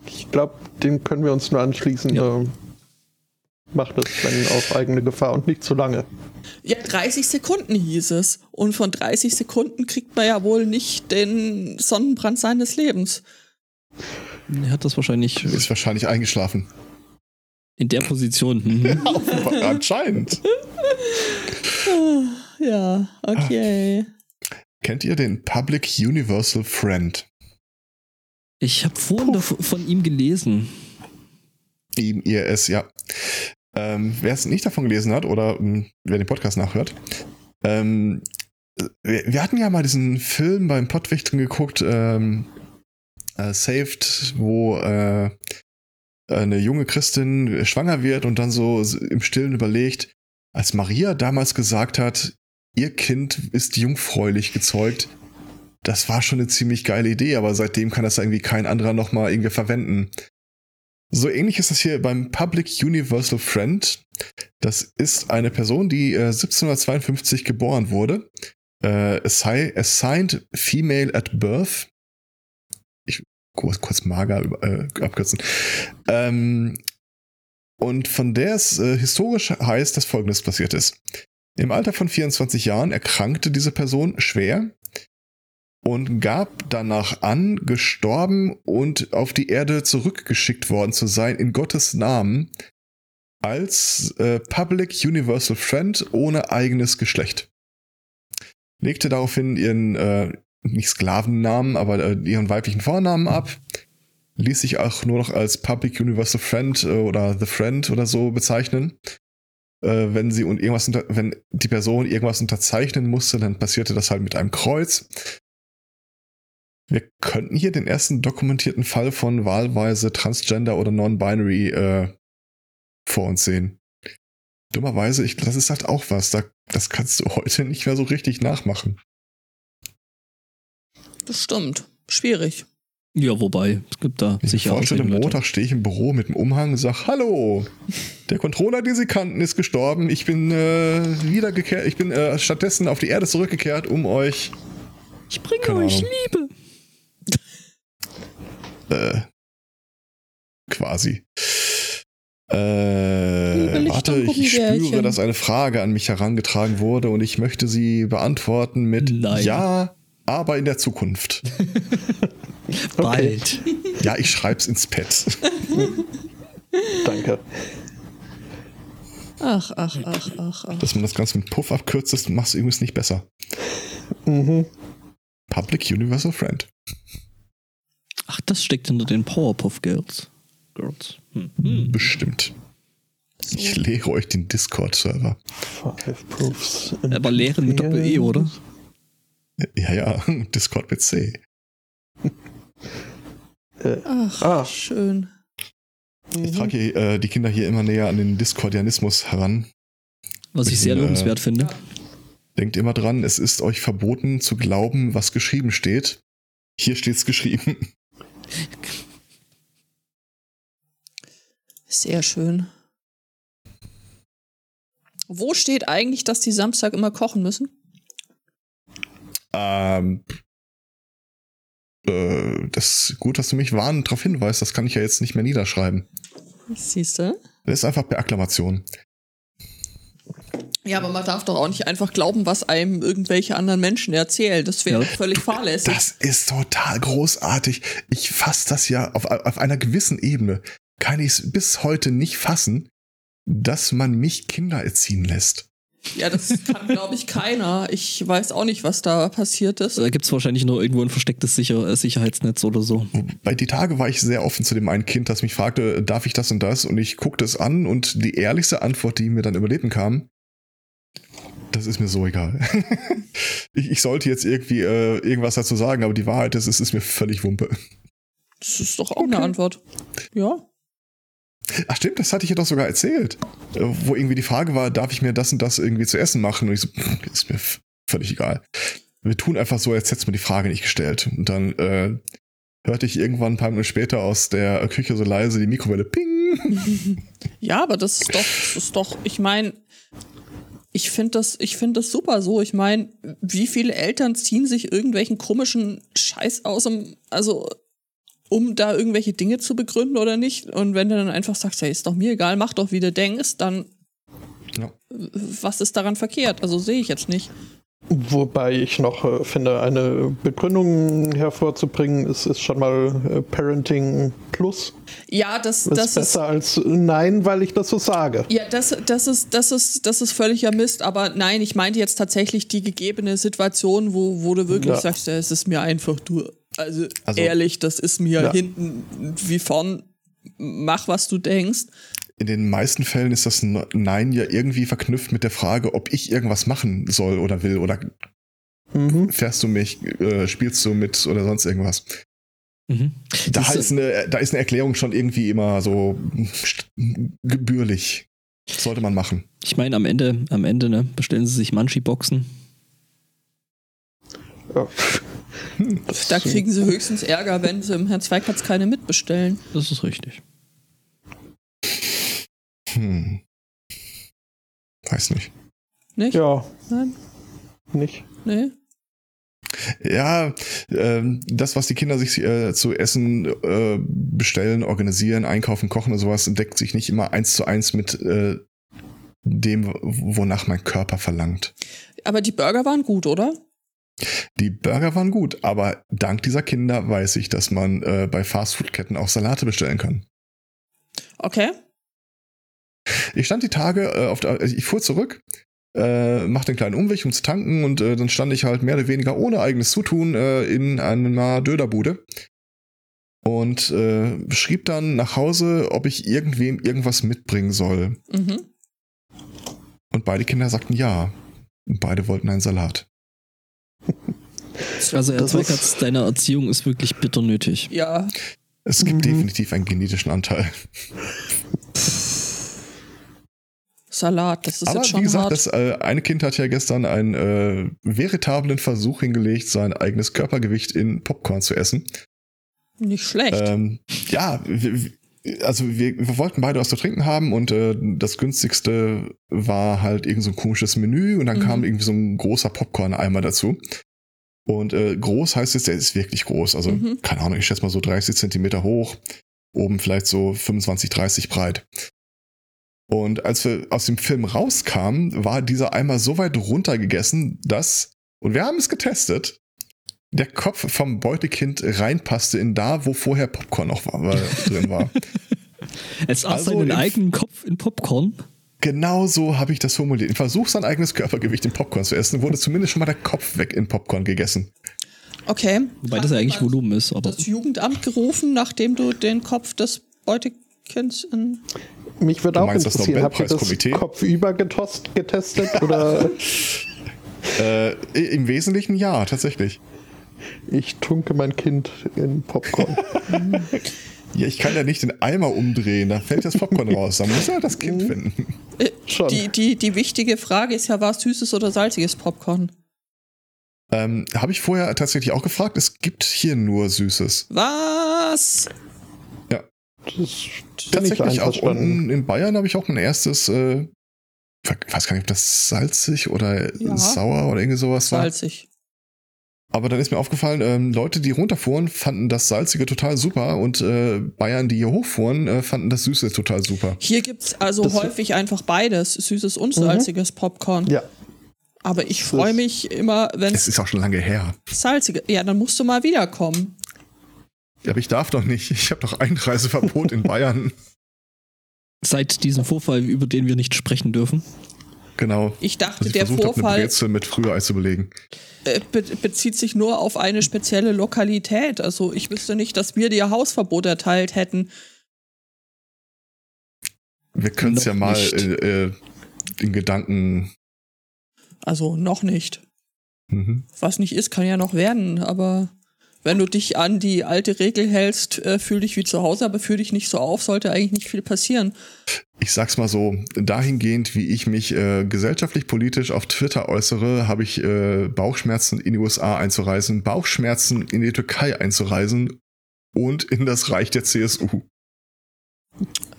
ich glaube, dem können wir uns nur anschließen. Ja. Ähm, macht es, wenn auf eigene Gefahr und nicht zu lange. Ja, 30 Sekunden hieß es. Und von 30 Sekunden kriegt man ja wohl nicht den Sonnenbrand seines Lebens. Er hat das wahrscheinlich Ist wahrscheinlich eingeschlafen. in der Position. Mhm. Anscheinend. Ja, okay. Kennt ihr den Public Universal Friend? Ich habe vorhin von ihm gelesen. Ihm, ihr, es, ja. Ähm, wer es nicht davon gelesen hat oder ähm, wer den Podcast nachhört, ähm, wir, wir hatten ja mal diesen Film beim Pottwichteln geguckt, ähm, äh, Saved, wo äh, eine junge Christin schwanger wird und dann so im Stillen überlegt, als Maria damals gesagt hat, ihr Kind ist jungfräulich gezeugt, das war schon eine ziemlich geile Idee, aber seitdem kann das irgendwie kein anderer nochmal irgendwie verwenden. So ähnlich ist das hier beim Public Universal Friend. Das ist eine Person, die äh, 1752 geboren wurde. Äh, assi assigned female at birth. Ich kurz, kurz mager äh, abkürzen. Ähm, und von der es äh, historisch heißt, dass Folgendes passiert ist. Im Alter von 24 Jahren erkrankte diese Person schwer und gab danach an, gestorben und auf die Erde zurückgeschickt worden zu sein in Gottes Namen als äh, Public Universal Friend ohne eigenes Geschlecht. Legte daraufhin ihren, äh, nicht Sklavennamen, aber äh, ihren weiblichen Vornamen ab, ließ sich auch nur noch als Public Universal Friend äh, oder The Friend oder so bezeichnen. Äh, wenn sie und irgendwas unter, wenn die Person irgendwas unterzeichnen musste, dann passierte das halt mit einem Kreuz. Wir könnten hier den ersten dokumentierten Fall von wahlweise Transgender oder Non-Binary äh, vor uns sehen. Dummerweise, ich, das ist halt auch was. Da, das kannst du heute nicht mehr so richtig nachmachen. Das stimmt. Schwierig. Ja, wobei, es gibt da Ich sicher vorstelle, Auslegeleute. Montag stehe ich im Büro mit dem Umhang und sage, hallo, der Controller, den Sie kannten, ist gestorben. Ich bin äh, wiedergekehrt, ich bin äh, stattdessen auf die Erde zurückgekehrt, um euch Ich bringe euch. Liebe. Äh, quasi. Äh, warte, ich spüre, dass eine Frage an mich herangetragen wurde und ich möchte sie beantworten mit Nein. Ja, aber in der Zukunft. Bald. Ja, ich schreib's ins Pad. Danke. Ach, ach, ach, ach, ach. Dass man das Ganze mit Puff abkürzt, das machst du übrigens nicht besser. Mhm. Public Universal Friend. Ach, das steckt hinter den Powerpuff Girls. Girls. Hm. Hm. Bestimmt. Ich lehre euch den Discord-Server. Five Proofs. Aber lehren mit Doppel-E, oder? Ja, ja, Discord mit C. Ach, Ah. schön. Ich trage hier, äh, die Kinder hier immer näher an den Discordianismus heran. Was ich sehr Äh, lobenswert finde. Denkt immer dran, es ist euch verboten zu glauben, was geschrieben steht. Hier steht's geschrieben. Sehr schön. Wo steht eigentlich, dass die Samstag immer kochen müssen? Ähm, äh, das ist gut, dass du mich warnend darauf hinweist. Das kann ich ja jetzt nicht mehr niederschreiben. Siehst du? Das ist einfach per Akklamation. Ja, aber man darf doch auch nicht einfach glauben, was einem irgendwelche anderen Menschen erzählen. Das wäre Ja. völlig fahrlässig. Das ist total großartig. Ich fasse das ja auf, auf einer gewissen Ebene. Kann ich es bis heute nicht fassen, dass man mich Kinder erziehen lässt. Ja, das kann, glaube ich, keiner. Ich weiß auch nicht, was da passiert ist. Da gibt es wahrscheinlich nur irgendwo ein verstecktes Sicher äh, Sicherheitsnetz oder so. Bei die Tage war ich sehr offen zu dem einen Kind, das mich fragte, darf ich das und das? Und ich guckte es an und die ehrlichste Antwort, die mir dann über Lippen kam, das ist mir so egal. ich, ich sollte jetzt irgendwie äh, irgendwas dazu sagen, aber die Wahrheit ist, es ist mir völlig Wumpe. Das ist doch auch eine Antwort. Ja. Ach stimmt, das hatte ich ja doch sogar erzählt. Äh, Wo irgendwie die Frage war, darf ich mir das und das irgendwie zu essen machen? Und ich so, ist mir völlig egal. Wir tun einfach so, als hättest du mir die Frage nicht gestellt. Und dann äh, hörte ich irgendwann ein paar Minuten später aus der Küche so leise die Mikrowelle ping. Ja, aber das ist doch, das ist doch, ich meine, ich finde das, ich finde das super so. Ich meine, wie viele Eltern ziehen sich irgendwelchen komischen Scheiß aus, um, also, um da irgendwelche Dinge zu begründen oder nicht? Und wenn du dann einfach sagst, ja, ist doch mir egal, mach doch, wie du denkst, dann, Ja. was ist daran verkehrt? Also sehe ich jetzt nicht. Wobei ich noch äh, finde, eine Begründung hervorzubringen, ist, ist schon mal äh, Parenting Plus. Ja, das, Das, das ist ist, besser als Nein, weil ich das so sage. Ja, das, das, ist, das, ist, das ist völliger Mist, aber nein, ich meinte jetzt tatsächlich die gegebene Situation, wo, wo du wirklich Ja. sagst, ja, es ist mir einfach, du, also, Also- ehrlich, das ist mir Ja. hinten wie vorn, mach was du denkst. In den meisten Fällen ist das Nein ja irgendwie verknüpft mit der Frage, ob ich irgendwas machen soll oder will oder Mhm. fährst du mich, äh, spielst du mit oder sonst irgendwas. Mhm. Da Das- ist, eine, da ist eine Erklärung schon irgendwie immer so gebührlich. Sollte man machen. Ich meine, am Ende, am Ende, ne, bestellen sie sich Munchie-Boxen. Ja. Da kriegen sie höchstens Ärger, wenn sie im Herrn Zweikatz keine mitbestellen. Das ist richtig. Hm. Weiß nicht. Nicht? ja, Nein? nicht. Nee? Ja, ähm, das, was die Kinder sich äh, zu essen äh, bestellen, organisieren, einkaufen, kochen und sowas, deckt sich nicht immer eins zu eins mit äh, dem, wonach mein Körper verlangt. Aber die Burger waren gut, oder? Die Burger waren gut, aber dank dieser Kinder weiß ich, dass man äh, bei Fastfood-Ketten auch Salate bestellen kann. Okay. Ich stand die Tage äh, auf der, also ich fuhr zurück, äh, machte einen kleinen Umweg, um zu tanken und äh, dann stand ich halt mehr oder weniger ohne eigenes Zutun äh, in einer Döderbude und äh, schrieb dann nach Hause, ob ich irgendwem irgendwas mitbringen soll. Mhm. Und beide Kinder sagten ja. Und beide wollten einen Salat. Also, Herr Das Zweikatz, deine Erziehung ist wirklich bitter nötig. Ja. Es gibt Mhm. definitiv einen genetischen Anteil. Salat, das ist Aber jetzt schon wie gesagt, hart. das äh, eine Kind hat ja gestern einen äh, veritablen Versuch hingelegt, sein eigenes Körpergewicht in Popcorn zu essen. Nicht schlecht. Ähm, ja, also wir, wir wollten beide was zu trinken haben und äh, das günstigste war halt irgend so ein komisches Menü und dann Mhm. kam irgendwie so ein großer Popcorn-Eimer dazu. Und äh, groß heißt es, der ist wirklich groß. Also, Mhm. keine Ahnung, ich schätze mal so 30 Zentimeter hoch, oben vielleicht so 25, 30 breit. Und als wir aus dem Film rauskamen, war dieser Eimer so weit runtergegessen, dass, und wir haben es getestet, der Kopf vom Beutekind reinpasste in da, wo vorher Popcorn noch war, drin war. Es aß Also seinen eigenen Kopf in Popcorn. Genau so habe ich das formuliert. Im Versuch, sein eigenes Körpergewicht in Popcorn zu essen, wurde zumindest schon mal der Kopf weg in Popcorn gegessen. Okay. Wobei das ja eigentlich Volumen ist, aber. das Jugendamt gerufen, nachdem du den Kopf des Beutekinds in. Mich würde Du auch meinst das interessieren, habt ihr das kopfüber getost, getestet oder Äh, Im Wesentlichen ja, tatsächlich. ich tunke mein Kind in Popcorn? Ja, ich kann ja nicht den Eimer umdrehen, da fällt das Popcorn raus. Da muss er das Kind finden. Äh, Schon. Die, die, die wichtige Frage ist ja, war es süßes oder salziges Popcorn? Ähm, habe ich vorher tatsächlich auch gefragt. Es gibt hier nur Süßes. Was? Das bin ich Tatsächlich auch unten in Bayern habe ich auch mein erstes äh, ich weiß gar nicht, ob das salzig oder Ja. sauer oder irgendwie sowas war. Salzig. Aber dann ist mir aufgefallen, ähm, Leute, die runterfuhren, fanden das Salzige total super und äh, Bayern, die hier hochfuhren, äh, fanden das Süße total super. Hier gibt's also Das- häufig einfach beides, süßes und salziges Popcorn. Ja. Aber ich freue mich immer, wenn Es es ist auch schon lange her. salzige. Ja, dann musst du mal wiederkommen. Ja, aber ich darf doch nicht. Ich habe doch Einreiseverbot in Bayern. Seit diesem Vorfall, über den wir nicht sprechen dürfen. Genau. Ich dachte, Also ich der versucht habe, eine Vorfall Brezel mit Frührei zu belegen. äh, be bezieht sich nur auf eine spezielle Lokalität. Also ich wüsste nicht, dass wir dir Hausverbot erteilt hätten. Wir können es ja mal äh, äh, in Gedanken. Also noch nicht. Mhm. Was nicht ist, kann ja noch werden. Aber wenn du dich an die alte Regel hältst, äh, fühl dich wie zu Hause, aber fühl dich nicht so auf, sollte eigentlich nicht viel passieren. Ich sag's mal so, dahingehend, wie ich mich äh, gesellschaftlich politisch auf Twitter äußere, habe ich äh, Bauchschmerzen in die USA einzureisen, Bauchschmerzen in die Türkei einzureisen und in das Reich der CSU.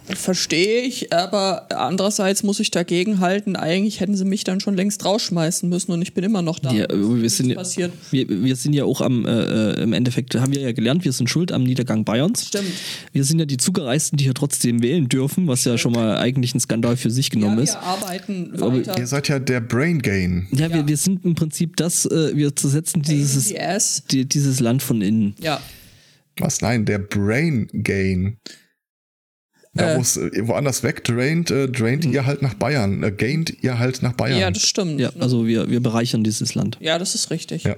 Verstehe ich, aber andererseits muss ich dagegen halten, eigentlich hätten sie mich dann schon längst rausschmeißen müssen und ich bin immer noch da. Ja, wir sind ja- passiert. Wir, wir sind ja auch am, äh, äh, im Endeffekt, haben wir ja gelernt, wir sind schuld am Niedergang Bayerns. Stimmt. Wir sind ja die Zugereisten, die hier trotzdem wählen dürfen, was ja schon mal eigentlich ein Skandal für sich genommen ja, ist. wir arbeiten Aber weiter. Ihr seid ja der Brain Gain. Ja, Ja. Wir, wir sind im Prinzip das, äh, wir zersetzen dieses, yes. die, dieses Land von innen. Ja, Was? Nein, der Brain Gain. Da Äh. wo es äh, woanders wegdraint, äh, draint ihr halt nach Bayern. Äh, gaint ihr halt nach Bayern. ja, das stimmt. Ja, also wir, wir bereichern dieses Land. ja, das ist richtig. Ja.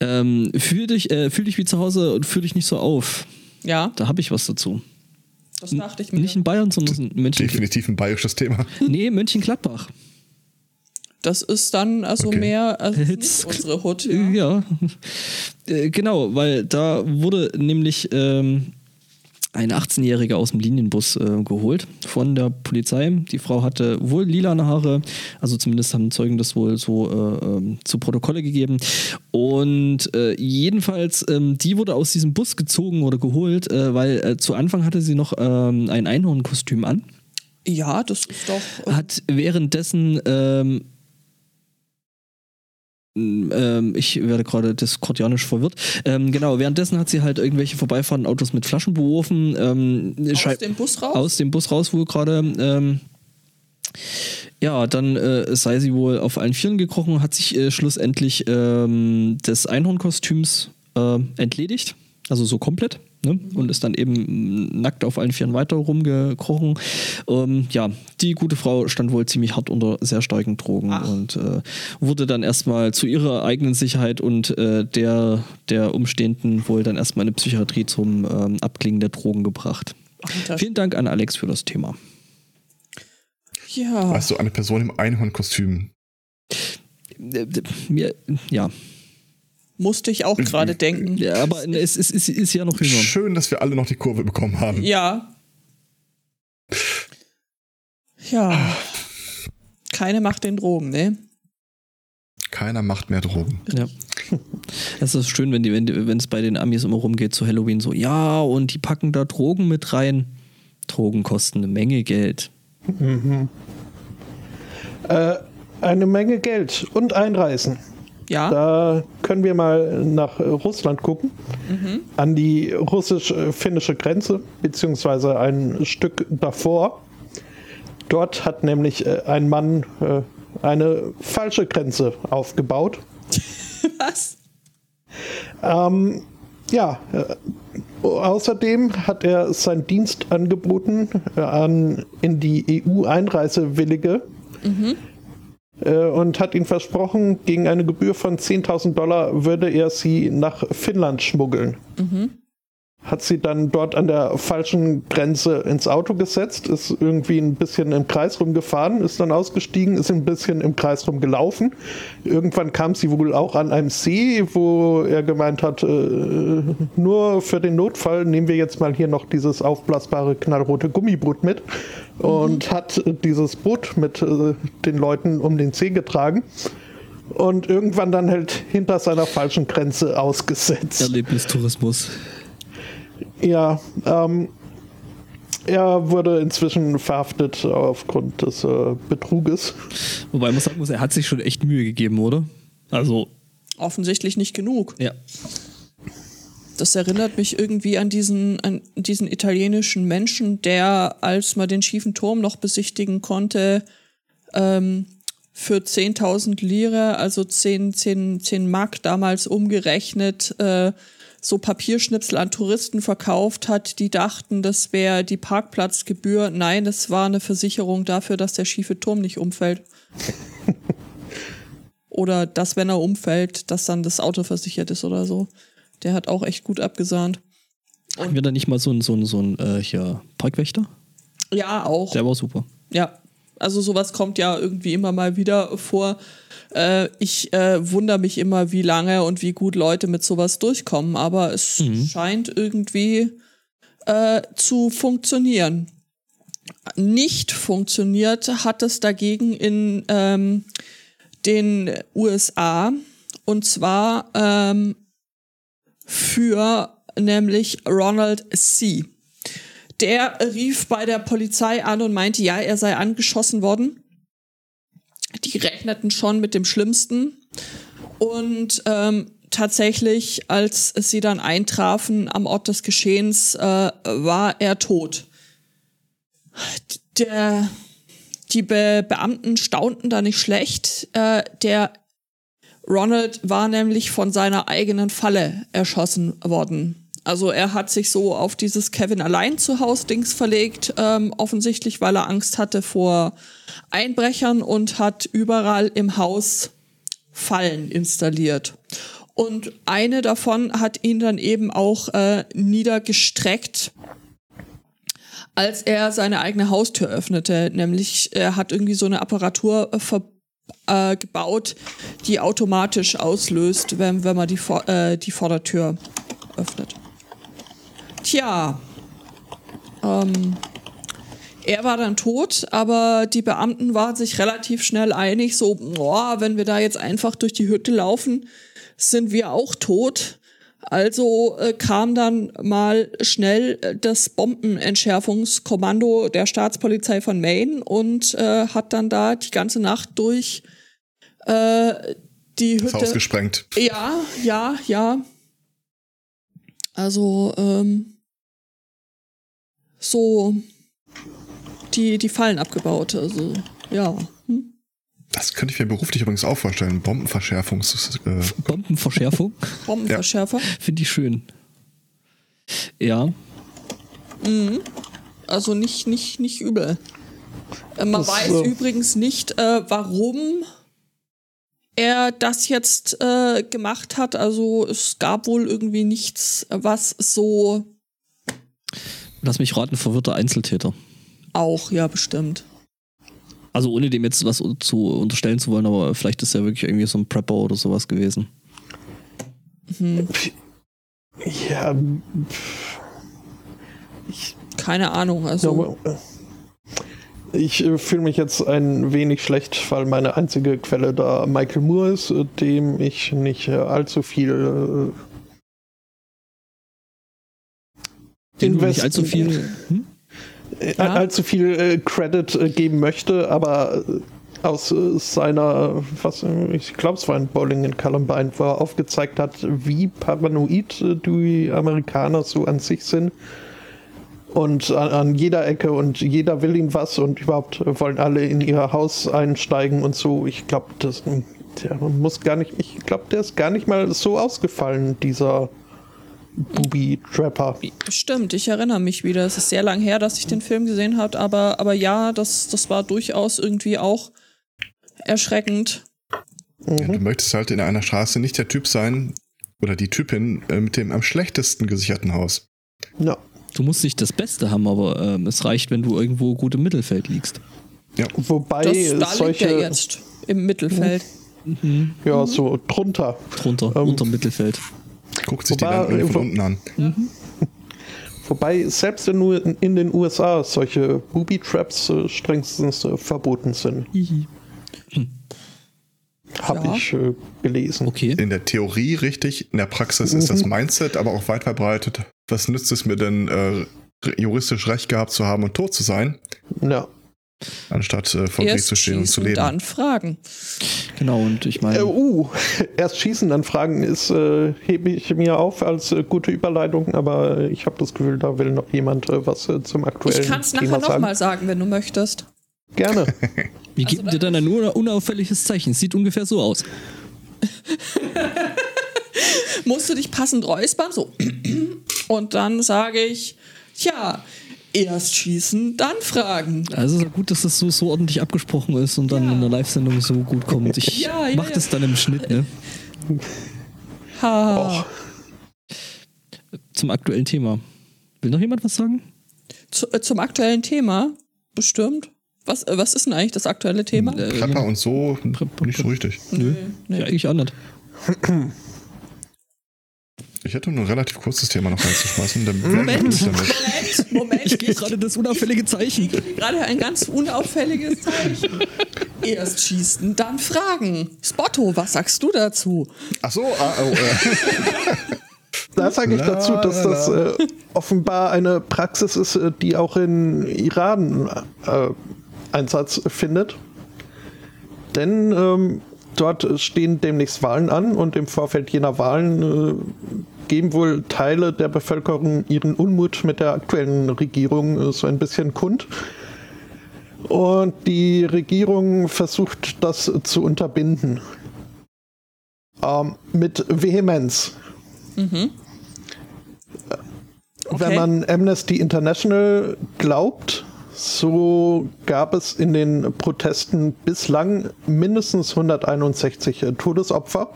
Ähm, fühl, dich, äh, fühl dich wie zu Hause und fühl dich nicht so auf. Ja, Da habe ich was dazu. das dachte ich mir. Nicht in Bayern, sondern in München. Definitiv ein bayerisches Thema. Nee, Mönchengladbach. Das ist dann also Okay. mehr als nicht Jetzt- unsere Hut. Ja. Ja, Äh, genau, weil da wurde nämlich ähm, ein 18-Jähriger aus dem Linienbus äh, geholt von der Polizei. Die Frau hatte wohl lilane Haare, also zumindest haben Zeugen das wohl so äh, ähm, zu Protokolle gegeben. Und äh, jedenfalls, ähm, die wurde aus diesem Bus gezogen oder geholt, äh, weil äh, zu Anfang hatte sie noch ähm, ein Einhornkostüm an ja, das ist doch. äh, hat währenddessen ähm, ähm, ich werde gerade diskordianisch verwirrt. Ähm, genau, währenddessen hat sie halt irgendwelche vorbeifahrenden Autos mit Flaschen beworfen. Ähm, aus dem Bus raus? aus dem Bus raus wohl gerade. Ähm, ja, dann äh, sei sie wohl auf allen Vieren gekrochen, hat sich äh, schlussendlich ähm, des Einhornkostüms äh, entledigt. Also so komplett. Ne? Und ist dann eben nackt auf allen Vieren weiter rumgekrochen. Ähm, ja, die gute Frau stand wohl ziemlich hart unter sehr starken Drogen Ach. und äh, wurde dann erstmal zu ihrer eigenen Sicherheit und äh, der der Umstehenden wohl dann erstmal in eine Psychiatrie zum ähm, Abklingen der Drogen gebracht. Alter. Vielen Dank an Alex für das Thema. Ja. Weißt du, eine Person im Einhornkostüm. Äh, ja. Musste ich auch gerade denken. ja, aber es ist, ist, ist ja noch jünger. Schön, dass wir alle noch die Kurve bekommen haben. Ja. Ja. Keine Macht den Drogen, ne? Keiner macht mehr Drogen. Ja. Es ist schön, wenn die, wenn, es bei den Amis immer rumgeht zu Halloween so, ja, und die packen da Drogen mit rein. Drogen kosten eine Menge Geld. Äh, eine Menge Geld und Einreisen. Ja. Da können wir mal nach Russland gucken, an die russisch-finnische Grenze, beziehungsweise ein Stück davor. Dort hat nämlich äh, ein Mann äh, eine falsche Grenze aufgebaut. Was? Ähm, ja, äh, außerdem hat er seinen Dienst angeboten an, in die EU Einreisewillige äh, und hat ihnen versprochen, gegen eine Gebühr von 10.000 Dollar würde er sie nach Finnland schmuggeln. Hat sie dann dort an der falschen Grenze ins Auto gesetzt, ist irgendwie ein bisschen im Kreis rumgefahren, ist dann ausgestiegen, ist ein bisschen im Kreis rumgelaufen. Irgendwann kam sie wohl auch an einem See, wo er gemeint hat, äh, nur für den Notfall nehmen wir jetzt mal hier noch dieses aufblasbare knallrote Gummiboot mit und hat dieses Boot mit äh, den Leuten um den See getragen und irgendwann dann halt hinter seiner falschen Grenze ausgesetzt. Erlebnistourismus. Ja, ähm, er wurde inzwischen verhaftet aufgrund des äh, Betruges. Wobei man sagen muss, er hat sich schon echt Mühe gegeben, oder? Also. Offensichtlich nicht genug. Ja. Das erinnert mich irgendwie an diesen, an diesen italienischen Menschen, der, als man den schiefen Turm noch besichtigen konnte, ähm, für 10.000 Lire, also 10, 10, 10 Mark damals umgerechnet, äh, so Papierschnipsel an Touristen verkauft hat, die dachten, das wäre die Parkplatzgebühr. Nein, das war eine Versicherung dafür, dass der schiefe Turm nicht umfällt. oder dass, wenn er umfällt, dass dann das Auto versichert ist oder so. Der hat auch echt gut abgesahnt. Haben wir da nicht mal so ein, so ein, so ein äh, hier Parkwächter? Ja, auch. Der war super. Ja, also sowas kommt ja irgendwie immer mal wieder vor. Äh, ich äh, wundere mich immer, wie lange und wie gut Leute mit sowas durchkommen, aber es mhm. scheint irgendwie äh, zu funktionieren. Nicht funktioniert hat es dagegen in ähm, den USA und zwar ähm, für nämlich Ronald C. Der rief bei der Polizei an und meinte, ja, er sei angeschossen worden. Die rechneten schon mit dem Schlimmsten. Und ähm, tatsächlich, als sie dann eintrafen am Ort des Geschehens, äh, war er tot. Der, die Be Beamten staunten da nicht schlecht. Äh, der Ronald war nämlich von seiner eigenen Falle erschossen worden. Also er hat sich so auf dieses Kevin allein zu Haus Dings verlegt, ähm, offensichtlich, weil er Angst hatte vor Einbrechern und hat überall im Haus Fallen installiert. Und eine davon hat ihn dann eben auch äh, niedergestreckt, als er seine eigene Haustür öffnete. Nämlich er hat irgendwie so eine Apparatur äh, ver äh, gebaut, die automatisch auslöst, wenn, wenn man die, äh, die Vordertür öffnet. Tja, ähm, er war dann tot, aber die Beamten waren sich relativ schnell einig, so, boah, wenn wir da jetzt einfach durch die Hütte laufen, sind wir auch tot. Also äh, kam dann mal schnell äh, das Bombenentschärfungskommando der Staatspolizei von Maine und äh, hat dann da die ganze Nacht durch äh, die Hütte. Das Haus gesprengt. Ja, ja, ja. Also ähm, so die die Fallen abgebaut. Also ja. Das könnte ich mir beruflich übrigens auch vorstellen. Bombenverschärfung. Äh Bombenverschärfung? Bombenverschärfer? Ja. Finde ich schön. Ja. Mhm. Also nicht, nicht, nicht übel. Äh, man das, weiß äh, übrigens nicht, äh, warum er das jetzt äh, gemacht hat. Also es gab wohl irgendwie nichts, was so. Lass mich raten, verwirrter Einzeltäter. Auch, ja, bestimmt. Also ohne dem jetzt was zu unterstellen zu wollen, aber vielleicht ist er wirklich irgendwie so ein Prepper oder sowas gewesen. Mhm. Ja. Ich, Keine Ahnung, also. Ich äh, fühle mich jetzt ein wenig schlecht, weil meine einzige Quelle da Michael Moore ist, äh, dem ich nicht äh, allzu viel äh, nicht allzu viel hm? Ja. allzu viel äh, Credit äh, geben möchte, aber äh, aus seiner, was ich glaube, es war ein Bowling in Columbine, wo er aufgezeigt hat, wie paranoid die Amerikaner so an sich sind. Und an, an, jeder Ecke und jeder will ihm was und überhaupt wollen alle in ihr Haus einsteigen und so. Ich glaube, das der muss gar nicht, ich glaube, der ist gar nicht mal so ausgefallen, dieser Booby Trapper. Stimmt, ich erinnere mich wieder. Es ist sehr lang her, dass ich den Film gesehen habe, aber, aber ja, das, das war durchaus irgendwie auch erschreckend. Ja, du möchtest halt in einer Straße nicht der Typ sein oder die Typin äh, mit dem am schlechtesten gesicherten Haus. Ja. Du musst nicht das Beste haben, aber ähm, es reicht, wenn du irgendwo gut im Mittelfeld liegst. Ja. Wobei das, da solche liegt er jetzt im Mittelfeld. Mhm. Ja, so drunter. Drunter, ähm, unter Mittelfeld. Guckt sich Wobei, die Welt von unten an. Mhm. Wobei selbst in, in, den USA solche Booby-Traps äh, strengstens äh, verboten sind. Mhm. Habe ja. ich äh, gelesen. Okay. In der Theorie richtig, in der Praxis mhm. ist das mhm. Mindset aber auch weit verbreitet. Was nützt es mir denn, äh, juristisch Recht gehabt zu haben und tot zu sein, Ja. Anstatt äh, vor Gericht zu stehen und zu schießen, leben. dann fragen. Genau, und ich meine. Äh, uh, erst schießen, dann fragen ist, äh, hebe ich mir auf als äh, gute Überleitung, aber ich habe das Gefühl, da will noch jemand äh, was äh, zum aktuellen Ich kann es nachher sagen. nochmal sagen, wenn du möchtest. Gerne. Wir geben dir dann ein una- unauffälliges Zeichen. Sieht ungefähr so aus. Musst du dich passend räuspern, so. Und dann sage ich, tja, erst schießen, dann fragen. Also es ist ja gut, dass das so, so ordentlich abgesprochen ist und dann Ja. in der Live-Sendung so gut kommt. Ich Ja, ja, mach ja. das dann im Schnitt, ne? Ha. Zum aktuellen Thema. Will noch jemand was sagen? Zu, äh, zum aktuellen Thema, bestimmt. Was, äh, was ist denn eigentlich das aktuelle Thema? Äh, Prepper und so nicht so richtig. Nö. Nee. Ja, eigentlich auch nicht. Ich hätte nur ein relativ kurzes Thema noch reinzuschmeißen. Moment. ich damit. Moment, Moment. Ich gebe gerade das unauffällige Zeichen. Gerade ein ganz unauffälliges Zeichen. Erst schießen, dann fragen. Spotto, was sagst du dazu? Ach so, ah, oh, äh, Da sage ich dazu, dass das äh, offenbar eine Praxis ist, äh, die auch in Iran äh, Einsatz findet. Denn ähm, dort stehen demnächst Wahlen an und im Vorfeld jener Wahlen äh, geben wohl Teile der Bevölkerung ihren Unmut mit der aktuellen Regierung äh, so ein bisschen kund. Und die Regierung versucht das zu unterbinden. Ähm, mit Vehemenz. Okay. Wenn man Amnesty International glaubt, so gab es in den Protesten bislang mindestens 161 äh, Todesopfer,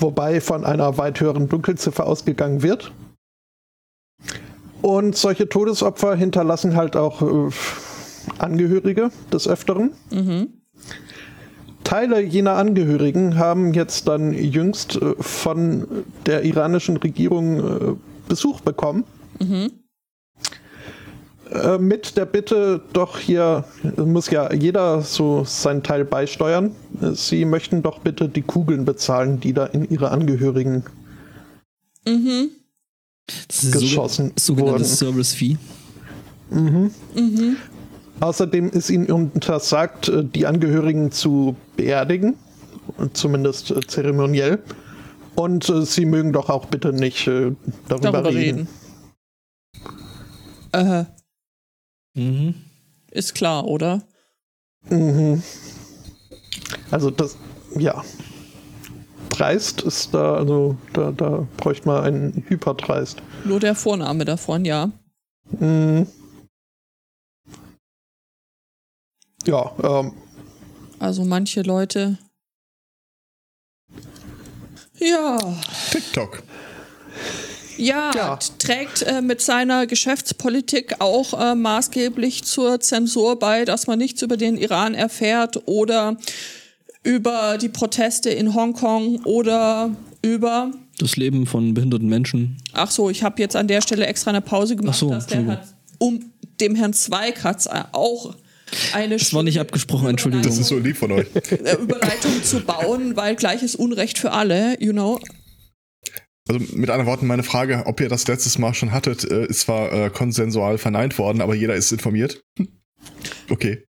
wobei von einer weit höheren Dunkelziffer ausgegangen wird. Und solche Todesopfer hinterlassen halt auch äh, Angehörige des Öfteren. Teile jener Angehörigen haben jetzt dann jüngst äh, von der iranischen Regierung äh, Besuch bekommen. Äh, mit der Bitte, doch hier muss ja jeder so seinen Teil beisteuern. Sie möchten doch bitte die Kugeln bezahlen, die da in ihre Angehörigen Das ist Geschossen sogenanntes wurden. Service-Fee. Außerdem ist ihnen untersagt, äh, die Angehörigen zu beerdigen, zumindest äh, zeremoniell. Und äh, sie mögen doch auch bitte nicht äh, darüber, Darüber reden. reden. Äh, Mhm. ist klar, oder? Mhm. Also das, ja. Dreist ist da, also da, da bräuchte man einen Hyperdreist. Nur der Vorname davon, ja. Mhm. Ja, ähm, Also manche Leute. Ja, TikTok. Ja, Ja. trägt äh, mit seiner Geschäftspolitik auch äh, maßgeblich zur Zensur bei, dass man nichts über den Iran erfährt oder über die Proteste in Hongkong oder über Das Leben von behinderten Menschen. Ach so, ich habe jetzt an der Stelle extra eine Pause gemacht, Ach so, dass der hat, um dem Herrn Zweig hat auch eine Das war nicht abgesprochen, Entschuldigung. Das ist so lieb von euch. äh, Überleitung zu bauen, weil gleiches Unrecht für alle, you know. Also mit anderen Worten, meine Frage, ob ihr das letztes Mal schon hattet, äh, ist zwar äh, konsensual verneint worden, aber jeder ist informiert. Okay.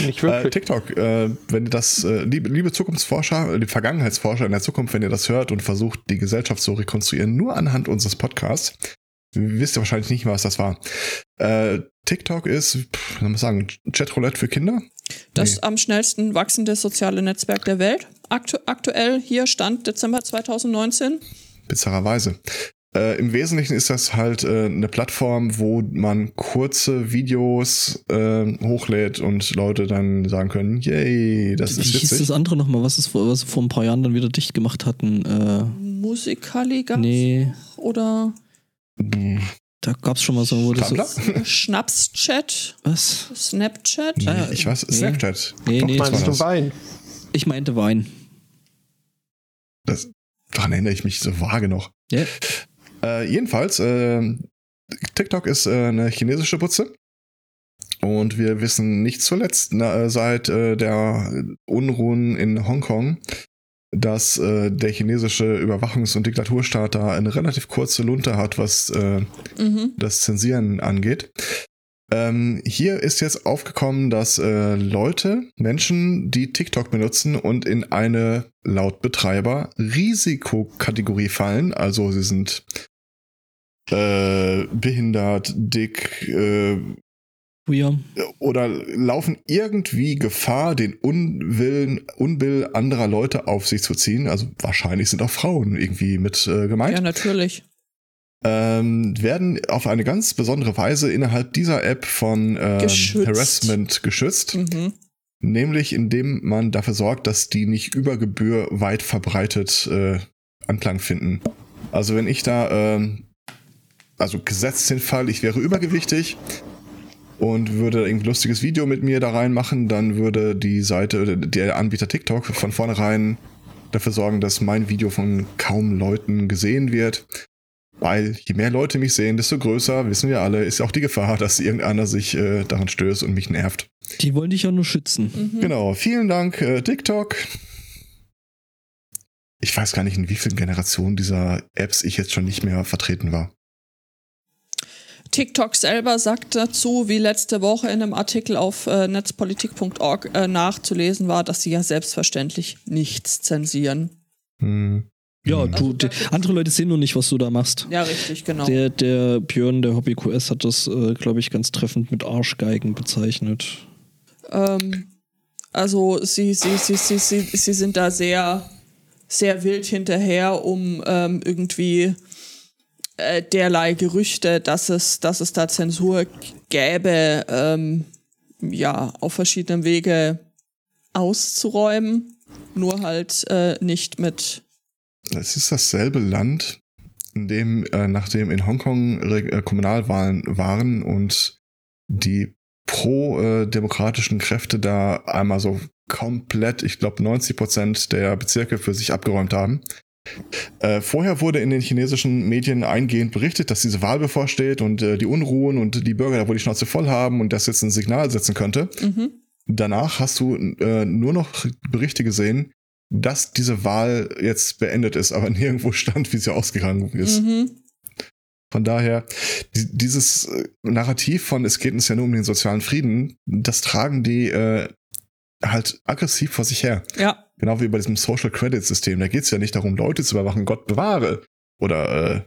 nicht Äh, wirklich. TikTok, äh, wenn ihr das, äh, liebe, liebe Zukunftsforscher, äh, die Vergangenheitsforscher in der Zukunft, wenn ihr das hört und versucht, die Gesellschaft zu rekonstruieren, nur anhand unseres Podcasts, wisst ihr wahrscheinlich nicht mehr, was das war. Äh, TikTok ist, pff, soll man sagen, Chatroulette für Kinder? Das Nee. am schnellsten wachsende soziale Netzwerk der Welt. Aktu aktuell hier Stand Dezember 2019. bizarrerweise. Äh, Im Wesentlichen ist das halt äh, eine Plattform, wo man kurze Videos äh, hochlädt und Leute dann sagen können, yay, das Wie ist hieß witzig. das andere nochmal, was, es vor, was sie vor ein paar Jahren dann wieder dicht gemacht hatten? Äh, Musical.ly gab's nee, oder Hm, da gab es schon mal so, wo das so? Schnapschat, Was? Snapchat. Nee, Ah, ich weiß, nee. Snapchat. Nee, Doch, nee, Meinst du. Wein? Ich meinte Wein. Das, daran erinnere ich mich so vage noch. Ja. Äh, jedenfalls, äh, TikTok ist äh, eine chinesische Butze. Und wir wissen nicht zuletzt na, äh, seit äh, der Unruhen in Hongkong, dass äh, der chinesische Überwachungs- und Diktaturstaat da eine relativ kurze Lunte hat, was äh, Mhm. das Zensieren angeht. Ähm, hier ist jetzt aufgekommen, dass äh, Leute, Menschen, die TikTok benutzen und in eine laut Betreiber Risikokategorie fallen, also sie sind äh, behindert, dick äh, Queer. oder laufen irgendwie Gefahr, den Unwillen, Unbill anderer Leute auf sich zu ziehen. Also wahrscheinlich sind auch Frauen irgendwie mit äh, gemeint Ja, natürlich. Ähm, werden auf eine ganz besondere Weise innerhalb dieser App von ähm, Geschützt. Harassment geschützt, Mhm. nämlich indem man dafür sorgt, dass die nicht über Gebühr weit verbreitet äh, Anklang finden. Also wenn ich da, ähm, also gesetzt den Fall, ich wäre übergewichtig und würde irgendwie lustiges Video mit mir da reinmachen, dann würde die Seite, der Anbieter TikTok von vornherein dafür sorgen, dass mein Video von kaum Leuten gesehen wird. Weil je mehr Leute mich sehen, desto größer, wissen wir alle, ist auch die Gefahr, dass irgendeiner sich äh, daran stößt und mich nervt. Die wollen dich ja nur schützen. Mhm. Genau, vielen Dank, äh, TikTok. Ich weiß gar nicht, in wie vielen Generationen dieser Apps ich jetzt schon nicht mehr vertreten war. TikTok selber sagt dazu, wie letzte Woche in einem Artikel auf äh, netzpolitik.org äh, nachzulesen war, dass sie ja selbstverständlich nichts zensieren. Hm. Ja, Hm. du, die, andere Leute sehen nur nicht, was du da machst. Ja, richtig, genau. Der, der Björn, der Hobby QS, hat das, äh, glaube ich, ganz treffend mit Arschgeigen bezeichnet. Ähm, also sie, sie, sie, sie, sie, sie sind da sehr, sehr wild hinterher, um ähm, irgendwie äh, derlei Gerüchte, dass es, dass es da Zensur gäbe, ähm, ja, auf verschiedenen Wege auszuräumen. Nur halt äh, nicht mit. Es ist dasselbe Land, in dem, äh, nachdem in Hongkong Re äh, Kommunalwahlen waren und die pro-demokratischen Kräfte da einmal so komplett, ich glaube 90 Prozent der Bezirke für sich abgeräumt haben. Äh, vorher wurde in den chinesischen Medien eingehend berichtet, dass diese Wahl bevorsteht und äh, die Unruhen und die Bürger da wohl die Schnauze voll haben und das jetzt ein Signal setzen könnte. Mhm. Danach hast du äh, nur noch Berichte gesehen, dass diese Wahl jetzt beendet ist, aber nirgendwo stand, wie sie ausgegangen ist. Mhm. Von daher, die, dieses äh, Narrativ von es geht uns ja nur um den sozialen Frieden, das tragen die äh, halt aggressiv vor sich her. Ja. Genau wie bei diesem Social Credit System. Da geht es ja nicht darum, Leute zu überwachen, Gott bewahre. Oder äh,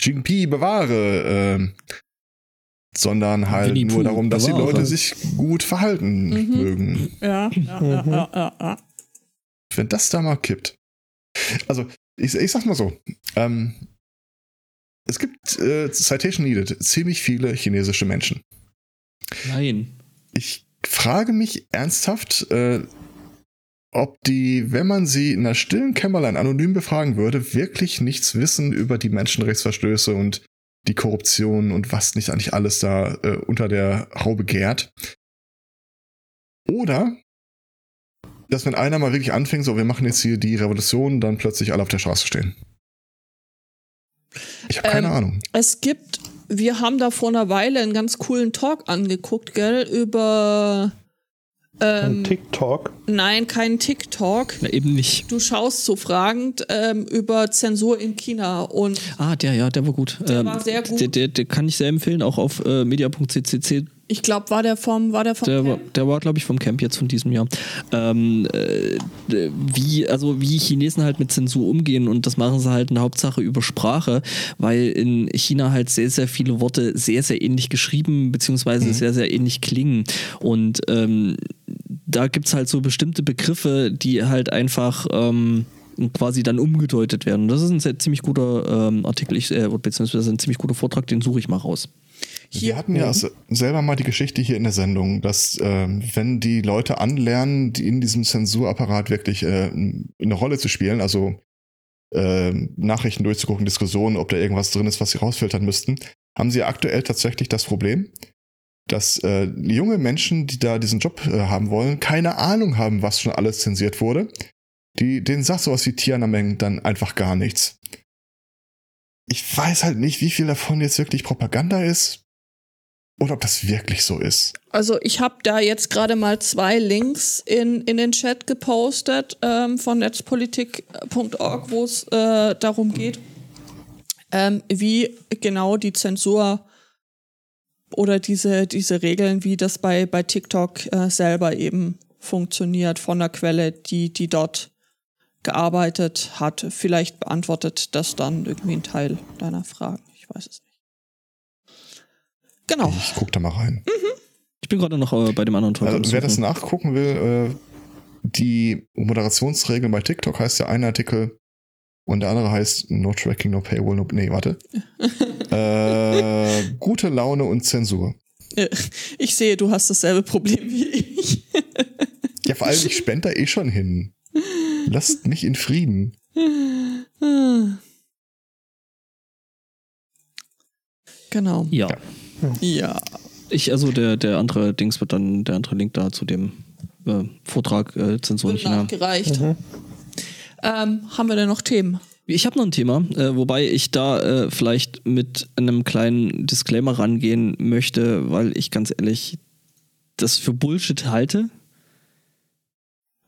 Jinpi bewahre. Äh, sondern halt nur darum, dass die bewahre. Leute sich gut verhalten Mhm. mögen. Ja, ja, ja, ja, ja, ja. Wenn das da mal kippt. Also, ich, ich sag mal so. Ähm, es gibt äh, Citation Needed ziemlich viele chinesische Menschen. Nein. Ich frage mich ernsthaft, äh, ob die, wenn man sie in einer stillen Kämmerlein anonym befragen würde, wirklich nichts wissen über die Menschenrechtsverstöße und die Korruption und was nicht eigentlich alles da äh, unter der Haube gärt. Oder, dass wenn einer mal wirklich anfängt, so wir machen jetzt hier die Revolution, dann plötzlich alle auf der Straße stehen. Ich habe keine Ähm, Ahnung. Es gibt, wir haben da vor einer Weile einen ganz coolen Talk angeguckt, gell, über. Ähm, Und TikTok. nein, kein TikTok. Na, eben nicht. Du schaust so fragend ähm, über Zensur in China und Ah, der, ja, der war gut. Der war sehr gut. Der, der, der kann ich sehr empfehlen, auch auf äh, media.ccc. ich glaube, war der vom, war der vom Der, war- Camp? der war, glaube ich, vom Camp jetzt von diesem Jahr. Ähm, äh, wie, also wie Chinesen halt mit Zensur umgehen und das machen sie halt in der Hauptsache über Sprache, weil in China halt sehr, sehr viele Worte sehr, sehr ähnlich geschrieben beziehungsweise sehr, sehr ähnlich klingen. Und ähm, da gibt es halt so bestimmte Begriffe, die halt einfach ähm, quasi dann umgedeutet werden. Und das ist ein sehr, ziemlich guter ähm, Artikel, ich, äh, beziehungsweise ein ziemlich guter Vortrag, den suche ich mal raus. Wir hatten ja se- selber mal die Geschichte hier in der Sendung, dass ähm, wenn die Leute anlernen, die in diesem Zensurapparat wirklich äh, eine Rolle zu spielen, also äh, Nachrichten durchzugucken, Diskussionen, ob da irgendwas drin ist, was sie rausfiltern müssten, haben sie aktuell tatsächlich das Problem, dass äh, junge Menschen, die da diesen Job äh, haben wollen, keine Ahnung haben, was schon alles zensiert wurde. Die, denen sagt sowas wie Tiananmen dann einfach gar nichts. Ich weiß halt nicht, wie viel davon jetzt wirklich Propaganda ist oder ob das wirklich so ist. Also ich habe da jetzt gerade mal zwei Links in, in den Chat gepostet ähm, von netzpolitik.org, wo es äh, darum geht, ähm, wie genau die Zensur oder diese, diese Regeln, wie das bei, bei TikTok äh, selber eben funktioniert von der Quelle, die, die dort gearbeitet hat. Vielleicht beantwortet das dann irgendwie ein Teil deiner Fragen. Ich weiß es nicht. Genau. Ich guck da mal rein. Ich bin gerade noch äh, bei dem anderen Talk. am Also, wer das Suchen. nachgucken will, äh, die Moderationsregeln bei TikTok heißt ja ein Artikel und der andere heißt No Tracking, No Paywall, No. Nee, warte. äh, gute Laune und Zensur. Ich sehe, du hast dasselbe Problem wie ich. Ja, vor allem, ich spende da eh schon hin. Lasst mich in Frieden. Genau. ja. Ja. Ich, also der, der andere Dings wird dann, der andere Link da zu dem äh, Vortrag äh, Zensur in Wird China. nachgereicht. Ähm, haben wir denn noch Themen? Ich habe noch ein Thema, äh, wobei ich da äh, vielleicht mit einem kleinen Disclaimer rangehen möchte, weil ich ganz ehrlich das für Bullshit halte.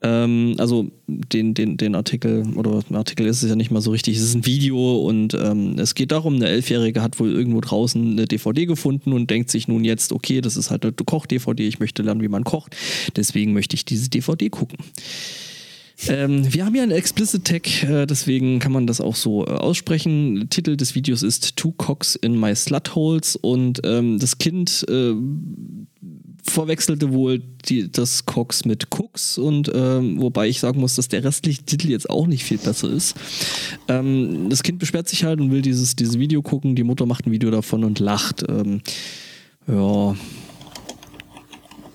Ähm, also den, den, den Artikel, oder Artikel ist es ja nicht mal so richtig, es ist ein Video und ähm, es geht darum, eine Elfjährige hat wohl irgendwo draußen eine DVD gefunden und denkt sich nun jetzt, okay, das ist halt eine Koch-DVD, ich möchte lernen, wie man kocht, deswegen möchte ich diese DVD gucken. Ähm, wir haben ja einen Explicit Tag, äh, deswegen kann man das auch so äh, aussprechen. Titel des Videos ist Two Cocks in My Slut Holes und ähm, das Kind äh, verwechselte wohl die, das Cox mit Cooks und ähm, wobei ich sagen muss, dass der restliche Titel jetzt auch nicht viel besser ist. Ähm, das Kind beschwert sich halt und will dieses, dieses Video gucken. Die Mutter macht ein Video davon und lacht. Ähm, ja.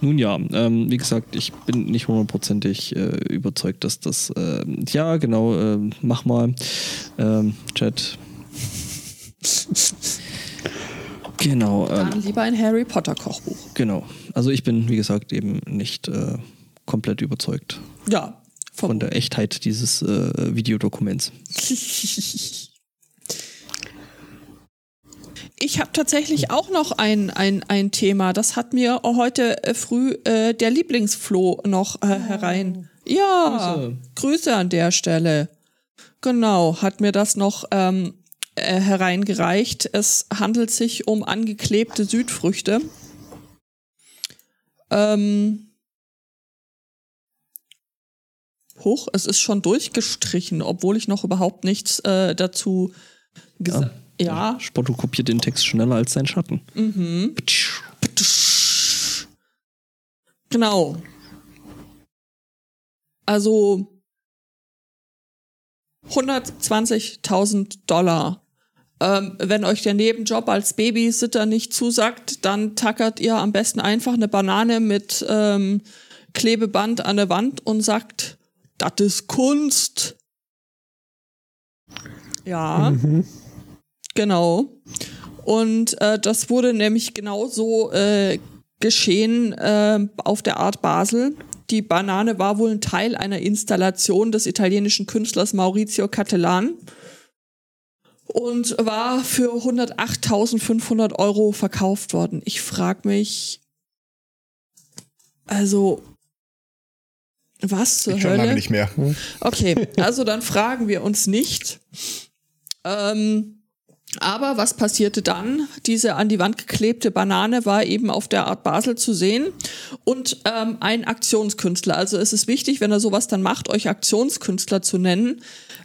Nun ja, ähm, wie gesagt, ich bin nicht hundertprozentig äh, überzeugt, dass das, äh, ja, genau, äh, mach mal, ähm, Chat. Genau, ähm, Dann lieber ein Harry Potter Kochbuch. genau. Also ich bin, wie gesagt, eben nicht äh, komplett überzeugt Ja. von der Echtheit dieses äh, Videodokuments. Ich habe tatsächlich auch noch ein, ein, ein Thema. Das hat mir heute äh, früh äh, der Lieblingsfloh noch äh, herein. Ja, Grüße. Grüße. an der Stelle. Genau, hat mir das noch ähm, äh, hereingereicht. Es handelt sich um angeklebte Südfrüchte. Ähm, hoch, es ist schon durchgestrichen, obwohl ich noch überhaupt nichts äh, dazu gesagt ja. Spotto kopiert den Text schneller als sein Schatten. Mhm. Genau. Also 120.000 Dollar. Ähm, wenn euch der Nebenjob als Babysitter nicht zusagt, dann tackert ihr am besten einfach eine Banane mit ähm, Klebeband an der Wand und sagt, das ist Kunst. Ja. Genau. Und äh, das wurde nämlich genauso äh, geschehen äh, auf der Art Basel. Die Banane war wohl ein Teil einer Installation des italienischen Künstlers Maurizio Cattelan und war für 108.500 Euro verkauft worden. Ich frage mich, also, was zur Ich schon lange Hölle? nicht mehr. Okay, also dann fragen wir uns nicht. Ähm, aber was passierte dann? Diese an die Wand geklebte Banane war eben auf der Art Basel zu sehen und ähm, ein Aktionskünstler. Also es ist wichtig, wenn er sowas dann macht, euch Aktionskünstler zu nennen.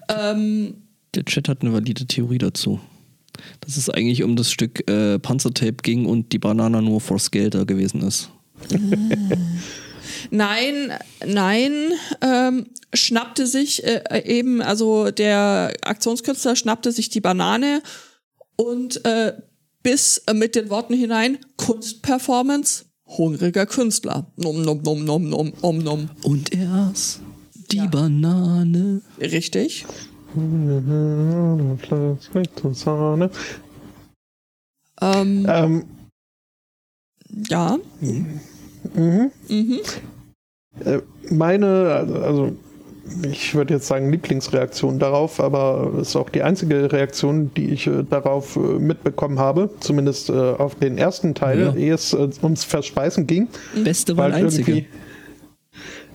Ähm, Der Chat hat eine valide Theorie dazu. Dass es eigentlich um das Stück äh, Panzertape ging und die Banane nur for Scale da gewesen ist. Nein, nein, ähm, schnappte sich äh, eben, also der Aktionskünstler schnappte sich die Banane und äh, bis äh, mit den Worten hinein Kunstperformance, hungriger Künstler. Nom, nom, nom, nom, nom, nom, nom. Und er aß die Ja. Banane. Richtig. Ähm, Ähm, ja. mhm. Mhm. Äh, meine, also, also ich würde jetzt sagen, Lieblingsreaktion darauf, aber es ist auch die einzige Reaktion, die ich äh, darauf äh, mitbekommen habe, zumindest äh, auf den ersten Teil, Ja. ehe es äh, ums Verspeisen ging. Beste war einzige.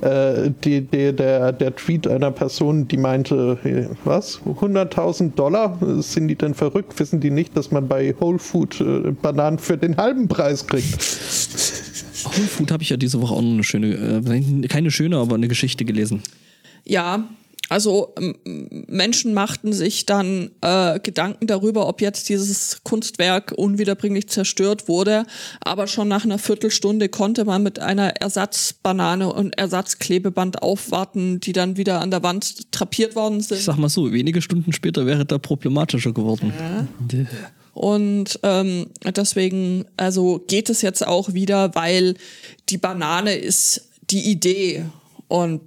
äh, die, die, der, der Tweet einer Person, die meinte, was, 100.000 Dollar? Sind die denn verrückt? Wissen die nicht, dass man bei Whole Food äh, Bananen für den halben Preis kriegt? Whole Food habe ich ja diese Woche auch noch eine schöne, keine schöne, aber eine Geschichte gelesen. Ja, also Menschen machten sich dann äh, Gedanken darüber, ob jetzt dieses Kunstwerk unwiederbringlich zerstört wurde. Aber schon nach einer Viertelstunde konnte man mit einer Ersatzbanane und Ersatzklebeband aufwarten, die dann wieder an der Wand trapiert worden Ich sind. sag mal so, wenige Stunden später wäre da problematischer geworden. Däh. Und ähm, deswegen, also geht es jetzt auch wieder, weil die Banane ist die Idee und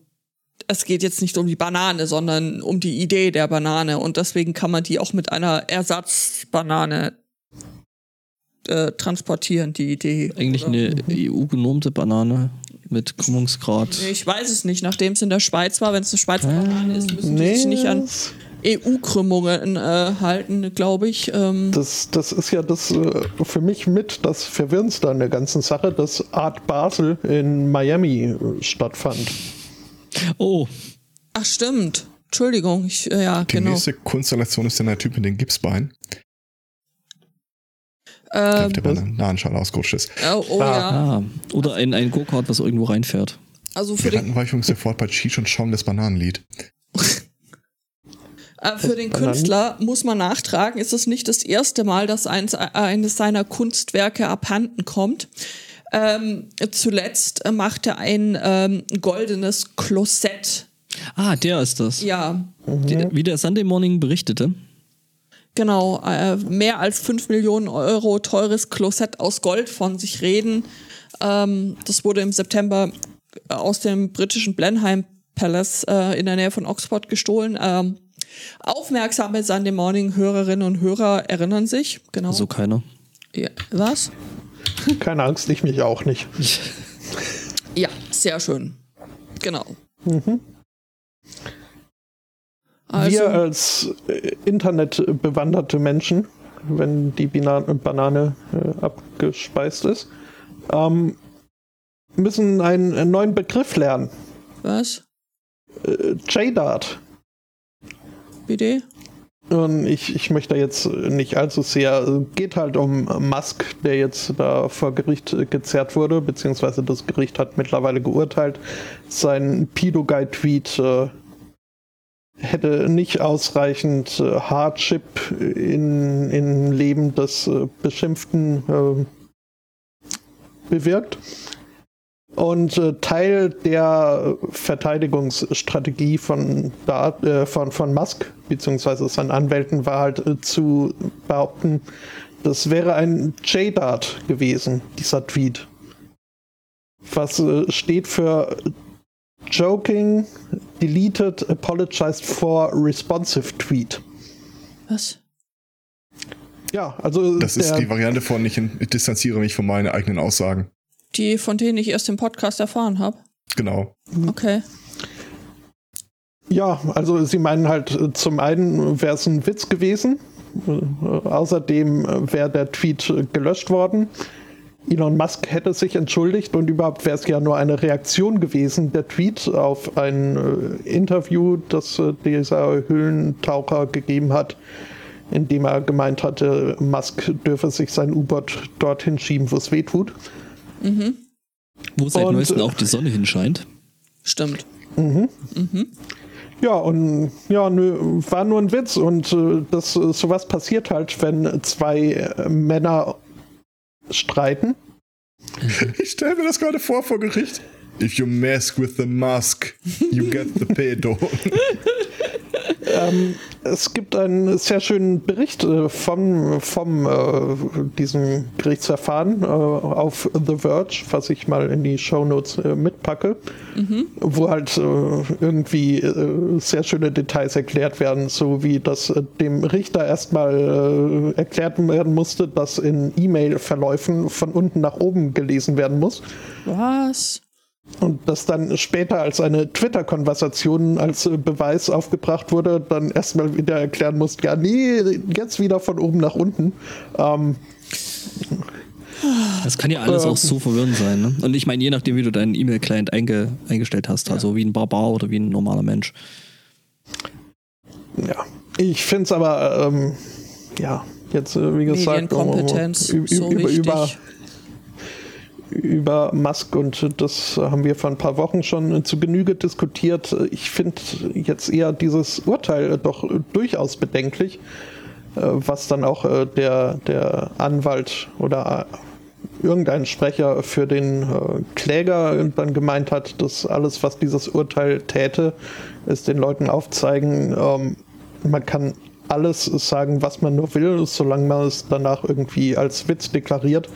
es geht jetzt nicht um die Banane, sondern um die Idee der Banane und deswegen kann man die auch mit einer Ersatzbanane äh, transportieren, die Idee. Eigentlich eine EU-genormte Banane mit Krümmungsgrad. Ich weiß es nicht, nachdem es in der Schweiz war, wenn es eine Schweizer Banane ist, müssen die sich nicht an EU-Krümmungen äh, halten, glaube ich. Ähm, Das, das ist ja das äh, für mich mit das Verwirrendste an der ganzen Sache, dass Art Basel in Miami äh, stattfand. Oh, ach stimmt. Entschuldigung, ich, äh, ja, Die genau. nächste Konstellation ist dann der Typ mit dem Gipsbein, der Ähm, auf der Bananenschale ausgerutscht ist. oh, oh Ah. ja. ah. Oder ein, ein Go-Kart, was irgendwo reinfährt. Also für den, Gedankenweichung sofort bei Cheech und Chong das Bananenlied. äh, für den. Künstler muss man nachtragen, ist es nicht das erste Mal, dass eins, äh, eines seiner Kunstwerke abhanden kommt. Ähm, zuletzt äh, machte er ein ähm, goldenes Klosett. Ah, der ist das. Ja, Die, wie der Sunday Morning berichtete. genau. Äh, mehr als 5 Millionen Euro teures Klosett aus Gold von sich reden. Ähm, das wurde im September aus dem britischen Blenheim Palace äh, in der Nähe von Oxford gestohlen. Ähm, aufmerksame Sunday Morning Hörerinnen und Hörer erinnern sich. Genau. So keiner. Ja. Was? Keine Angst, ich mich auch nicht. Ja, sehr schön. Genau. Wir Also, als äh, internetbewanderte Menschen, wenn die Bina Banane äh, abgespeist ist, ähm, müssen einen, einen neuen Begriff lernen. was? Äh, JDAT. Bitte? Und ich, ich möchte jetzt nicht allzu sehr, geht halt um Musk, der jetzt da vor Gericht äh, gezerrt wurde, beziehungsweise das Gericht hat mittlerweile geurteilt, sein Pido-Guide-Tweet äh, hätte nicht ausreichend äh, Hardship in, in Leben des äh, Beschimpften äh, bewirkt. Und äh, Teil der Verteidigungsstrategie von, da, äh, von, von Musk beziehungsweise seinen Anwälten war halt äh, zu behaupten, das wäre ein JDAT gewesen, dieser Tweet. Was äh, steht für Joking, Deleted, Apologized for Responsive Tweet. Was? Ja, also Das ist der, die Variante von, ich distanziere mich von meinen eigenen Aussagen. Die, von denen ich erst im Podcast erfahren habe. Genau. Okay. Ja, also sie meinen halt, äh, zum einen wäre es ein Witz gewesen, äh, außerdem äh, wäre der Tweet gelöscht worden. Elon Musk hätte sich entschuldigt und überhaupt wäre es ja nur eine Reaktion gewesen, der Tweet auf ein äh, Interview, das äh, dieser Höhlentaucher gegeben hat, in dem er gemeint hatte, Musk dürfe sich sein U-Boot dorthin schieben, wo es weh tut. Wo seit Und, neuestem äh, auch die Sonne hinscheint. Stimmt. Ja, und ja, nö, war nur ein Witz. Und äh, das, äh, sowas passiert halt, wenn zwei äh, Männer streiten. Ich stelle mir das gerade vor vor Gericht. If you mess with the mask, you get the pedo. Ähm, es gibt einen sehr schönen Bericht äh, vom, vom äh, diesem Gerichtsverfahren äh, auf The Verge, was ich mal in die Shownotes äh, mitpacke, wo halt äh, irgendwie äh, sehr schöne Details erklärt werden, so wie das äh, dem Richter erstmal äh, erklärt werden musste, dass in E-Mail-Verläufen von unten nach oben gelesen werden muss. Was? Und das dann später als eine Twitter-Konversation als äh, Beweis aufgebracht wurde, dann erstmal wieder erklären musst, ja, nee, jetzt wieder von oben nach unten. Ähm, das kann ja alles äh, auch so verwirrend sein. Ne? Und ich meine, je nachdem, wie du deinen E-Mail-Client einge eingestellt hast, also ja. wie ein Barbar oder wie ein normaler Mensch. Ja, ich finde es aber, ähm, ja, jetzt, äh, wie gesagt, Medienkompetenz, um, um, so über, über, über Musk und das haben wir vor ein paar Wochen schon zu Genüge diskutiert. Ich finde jetzt eher dieses Urteil doch durchaus bedenklich, äh, was dann auch äh, der, der Anwalt oder irgendein Sprecher für den äh, Kläger dann gemeint hat, dass alles, was dieses Urteil täte, ist den Leuten aufzeigen, ähm, man kann alles sagen, was man nur will, solange man es danach irgendwie als Witz deklariert.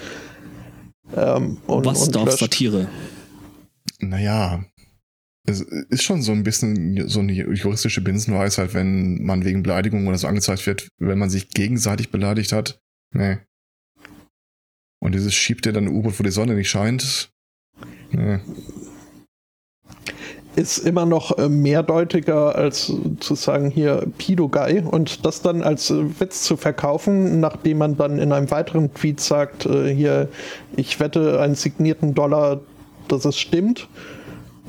Ähm, und, Was und darf löscht. Satire? Naja, es ist schon so ein bisschen so eine juristische Binsenweisheit, wenn man wegen Beleidigung oder so angezeigt wird, wenn man sich gegenseitig beleidigt hat. Nee. Und dieses schiebt dir dann ein U-Boot, wo die Sonne nicht scheint. Nee ist immer noch äh, mehrdeutiger als zu sagen hier Pido-Guy und das dann als äh, Witz zu verkaufen, nachdem man dann in einem weiteren Tweet sagt, äh, hier, ich wette einen signierten Dollar, dass es stimmt.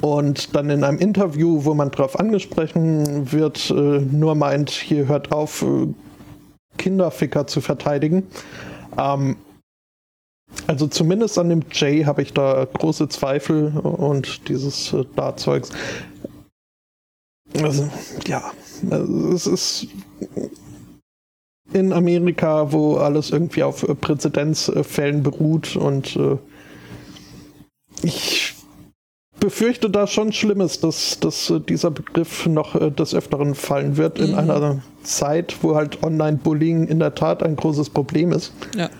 Und dann in einem Interview, wo man darauf angesprochen wird, nur meint, hier hört auf, Kinderficker zu verteidigen. Ähm, also zumindest an dem J habe ich da große Zweifel und dieses äh, Dart-Zeugs. Also, ja, also, es ist in Amerika, wo alles irgendwie auf äh, Präzedenzfällen beruht und äh, ich befürchte da schon Schlimmes, dass, dass dieser Begriff noch des Öfteren fallen wird mhm. in einer Zeit, wo halt Online-Bullying in der Tat ein großes Problem ist. Ja.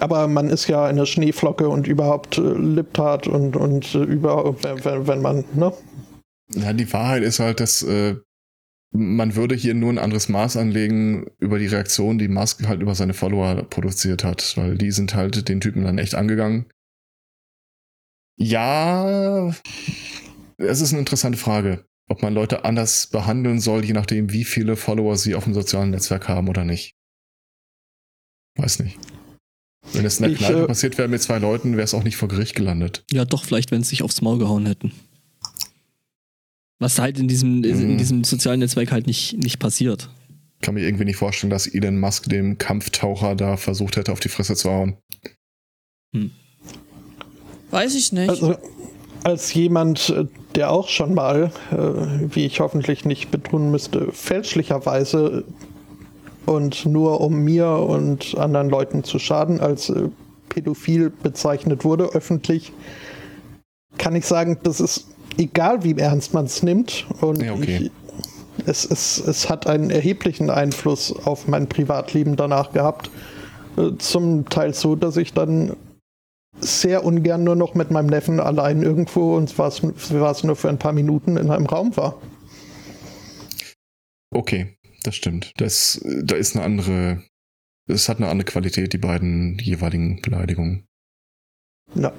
Aber man ist ja eine Schneeflocke und überhaupt äh, Liptat und, und äh, überhaupt, wenn, wenn man, ne? Ja, die Wahrheit ist halt, dass äh, man würde hier nur ein anderes Maß anlegen über die Reaktion, die Musk halt über seine Follower produziert hat, weil die sind halt den Typen dann echt angegangen. Ja, es ist eine interessante Frage, ob man Leute anders behandeln soll, je nachdem, wie viele Follower sie auf dem sozialen Netzwerk haben oder nicht. Weiß nicht. Wenn es in der ich, Kneipe äh, passiert wäre mit zwei Leuten, wäre es auch nicht vor Gericht gelandet. Ja, doch, vielleicht, wenn sie sich aufs Maul gehauen hätten. Was halt in diesem, mhm. in diesem sozialen Netzwerk halt nicht, nicht passiert. Kann mir irgendwie nicht vorstellen, dass Elon Musk dem Kampftaucher da versucht hätte, auf die Fresse zu hauen. Hm. Weiß ich nicht. Also, als jemand, der auch schon mal, äh, wie ich hoffentlich nicht betonen müsste, fälschlicherweise und nur um mir und anderen Leuten zu schaden, als äh, pädophil bezeichnet wurde, öffentlich, kann ich sagen, das ist egal, wie ernst man es nimmt. Und ja, okay. ich, es, es, es hat einen erheblichen Einfluss auf mein Privatleben danach gehabt. Äh, zum Teil so, dass ich dann sehr ungern nur noch mit meinem Neffen allein irgendwo, und zwar war es nur für ein paar Minuten in einem Raum war. Okay das stimmt. Das, da ist eine andere, es hat eine andere Qualität, die beiden jeweiligen Beleidigungen. Ja.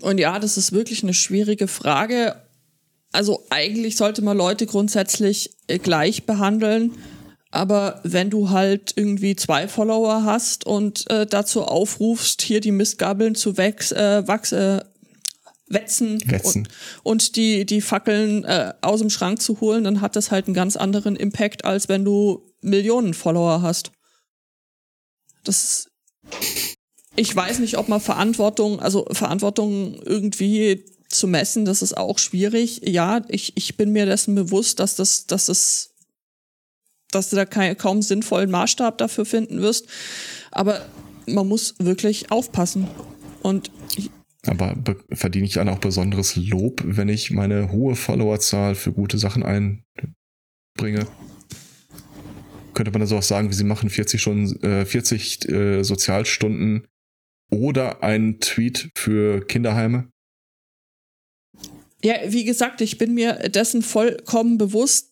Und ja, das ist wirklich eine schwierige Frage. Also eigentlich sollte man Leute grundsätzlich äh, gleich behandeln. Aber wenn du halt irgendwie zwei Follower hast und äh, dazu aufrufst, hier die Mistgabeln zu wächs, äh, wachs, äh, wetzen, wetzen. Und, und, die, die Fackeln äh, aus dem Schrank zu holen, dann hat das halt einen ganz anderen Impact, als wenn du Millionen Follower hast. Das ich weiß nicht, ob man Verantwortung, also Verantwortung irgendwie zu messen, das ist auch schwierig. Ja, ich, ich bin mir dessen bewusst, dass das, dass das, dass du da kein, kaum sinnvollen Maßstab dafür finden wirst. Aber man muss wirklich aufpassen. Und aber verdiene ich dann auch besonderes Lob, wenn ich meine hohe Followerzahl für gute Sachen einbringe? Könnte man da so auch sagen, wie sie machen 40 Stunden, äh, 40 äh, Sozialstunden oder einen Tweet für Kinderheime? Ja, wie gesagt, ich bin mir dessen vollkommen bewusst.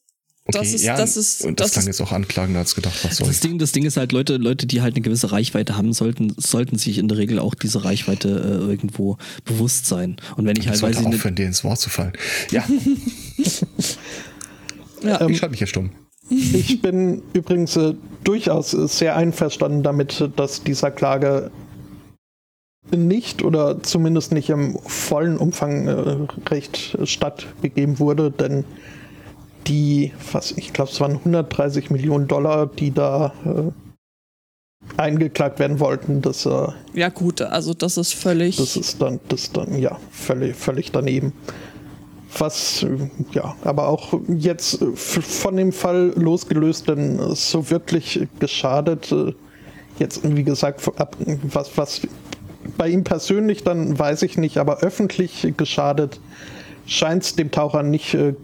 Okay, das ist, ja, das ist, und das, das klang ist, jetzt auch anklagender als gedacht. Was soll Das Ding, das Ding ist halt, Leute, Leute, die halt eine gewisse Reichweite haben, sollten, sollten sich in der Regel auch diese Reichweite äh, irgendwo bewusst sein. Und wenn ich ich halt, weiß sollte ich nicht, aufhören, dir ins Wort zu fallen. Ja, ja, ich schalte mich hier stumm. Ich bin übrigens äh, durchaus äh, sehr einverstanden damit, dass dieser Klage nicht oder zumindest nicht im vollen Umfang äh, recht äh, stattgegeben wurde, denn die, was ich glaube, es waren 130 Millionen Dollar, die da äh, eingeklagt werden wollten, das, äh, ja gut, also das ist völlig. das ist dann, das dann ja völlig, völlig daneben. Was, äh, ja, aber auch jetzt äh, von dem Fall losgelöst, denn so wirklich geschadet, äh, jetzt wie gesagt, ab- was, was bei ihm persönlich dann weiß ich nicht, aber öffentlich geschadet scheint es dem Taucher nicht äh,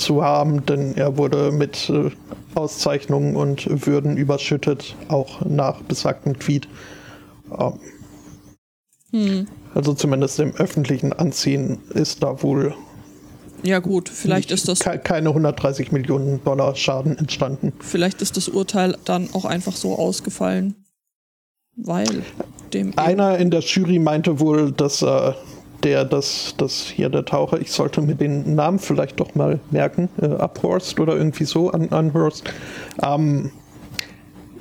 zu haben, denn er wurde mit äh, Auszeichnungen und Würden überschüttet, auch nach besagtem Tweet. Hm. also zumindest im öffentlichen Ansehen ist da wohl Ja gut, vielleicht ist das, ke keine 130 Millionen Dollar Schaden entstanden. vielleicht ist das Urteil dann auch einfach so ausgefallen, weil dem Einer in der Jury meinte wohl, dass äh, der, dass, dass hier der Taucher, ich sollte mir den Namen vielleicht doch mal merken, äh, Uphorst oder irgendwie so, an, Unhurst, ähm,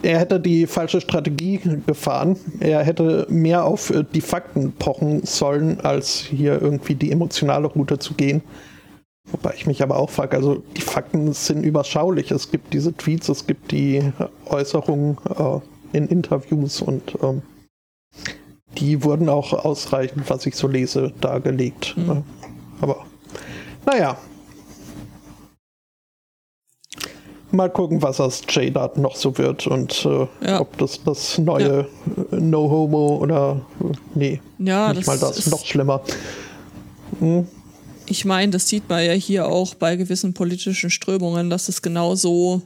er hätte die falsche Strategie gefahren. Er hätte mehr auf äh, die Fakten pochen sollen, als hier irgendwie die emotionale Route zu gehen. Wobei ich mich aber auch frage, also die Fakten sind überschaulich. Es gibt diese Tweets, es gibt die Äußerungen äh, in Interviews und ähm, die wurden auch ausreichend, was ich so lese, dargelegt. Mhm. Äh, aber naja. Mal gucken, was aus J-Dart noch so wird und äh, Ja. ob das das neue äh, No Homo oder nee, ja, nicht das, mal das, ist, noch schlimmer. Hm, ich meine, das sieht man ja hier auch bei gewissen politischen Strömungen, dass es genauso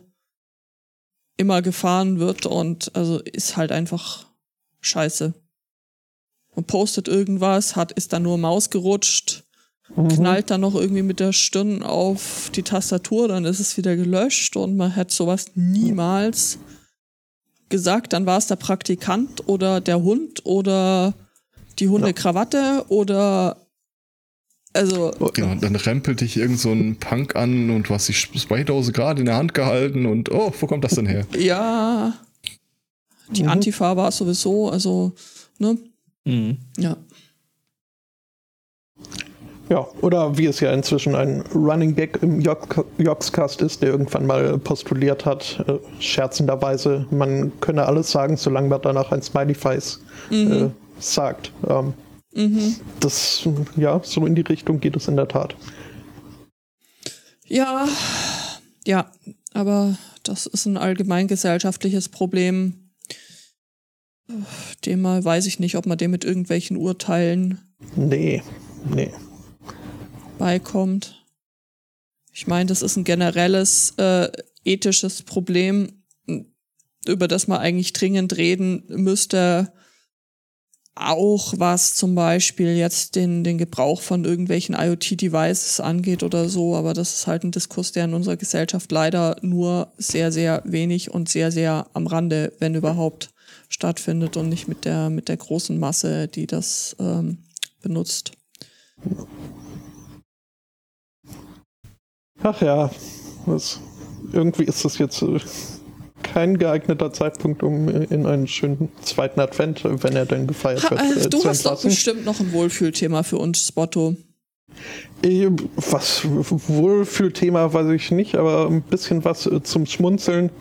immer gefahren wird und also ist halt einfach scheiße. Man postet irgendwas, hat, ist dann nur Maus gerutscht, mhm. knallt dann noch irgendwie mit der Stirn auf die Tastatur, dann ist es wieder gelöscht und man hat sowas niemals gesagt. Dann war es der Praktikant oder der Hund oder die Hundekrawatte oder also Genau, dann rempelt dich irgend so ein Punk an und du hast die Spraydose gerade in der Hand gehalten und oh, wo kommt das denn her? ja, die Mhm. Antifa war es sowieso, also ne, Mhm. ja. Ja, oder wie es ja inzwischen ein Running Gag im Jokscast ist, der irgendwann mal postuliert hat, äh, scherzenderweise, man könne alles sagen, solange man danach ein Smiley Face äh, sagt. Ähm, Mhm. das, ja, so in die Richtung geht es in der Tat. Ja, ja, aber das ist ein allgemeingesellschaftliches Problem. Dem mal weiß ich nicht, ob man dem mit irgendwelchen Urteilen Nee, nee. beikommt. Ich meine, das ist ein generelles äh, ethisches Problem, über das man eigentlich dringend reden müsste. Auch was zum Beispiel jetzt den, den Gebrauch von irgendwelchen IoT-Devices angeht oder so. Aber das ist halt ein Diskurs, der in unserer Gesellschaft leider nur sehr, sehr wenig und sehr, sehr am Rande, wenn überhaupt, stattfindet und nicht mit der, mit der großen Masse, die das ähm, benutzt. Ach ja, was, irgendwie ist das jetzt äh, kein geeigneter Zeitpunkt, um äh, in einen schönen zweiten Advent, äh, wenn er denn gefeiert Ha, wird, äh, äh, du hast doch bestimmt noch ein Wohlfühlthema für uns, Spotto. Eh, Was Wohlfühlthema weiß ich nicht, aber ein bisschen was äh, zum Schmunzeln.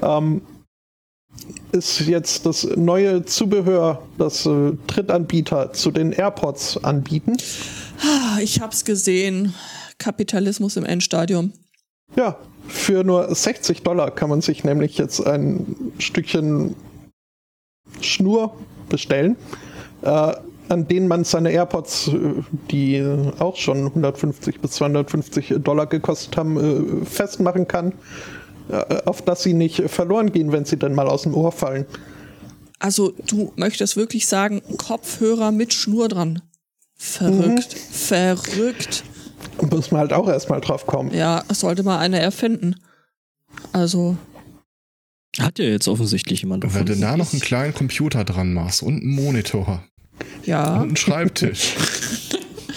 Ähm, ist jetzt das neue Zubehör, das äh, Drittanbieter zu den AirPods anbieten. Ah, Ich hab's gesehen. Kapitalismus im Endstadium. Ja, für nur 60 Dollar kann man sich nämlich jetzt ein Stückchen Schnur bestellen, äh, an denen man seine AirPods, äh, die auch schon 150 bis 250 Dollar gekostet haben, äh, festmachen kann, auf dass sie nicht verloren gehen, wenn sie dann mal aus dem Ohr fallen. Also, du möchtest wirklich sagen, Kopfhörer mit Schnur dran. Verrückt. Verrückt. Muss man halt auch erstmal drauf kommen. Ja, sollte mal einer erfinden. Also, Hat ja jetzt offensichtlich jemand Wenn du da noch einen kleinen Computer dran machst und einen Monitor ja, und einen Schreibtisch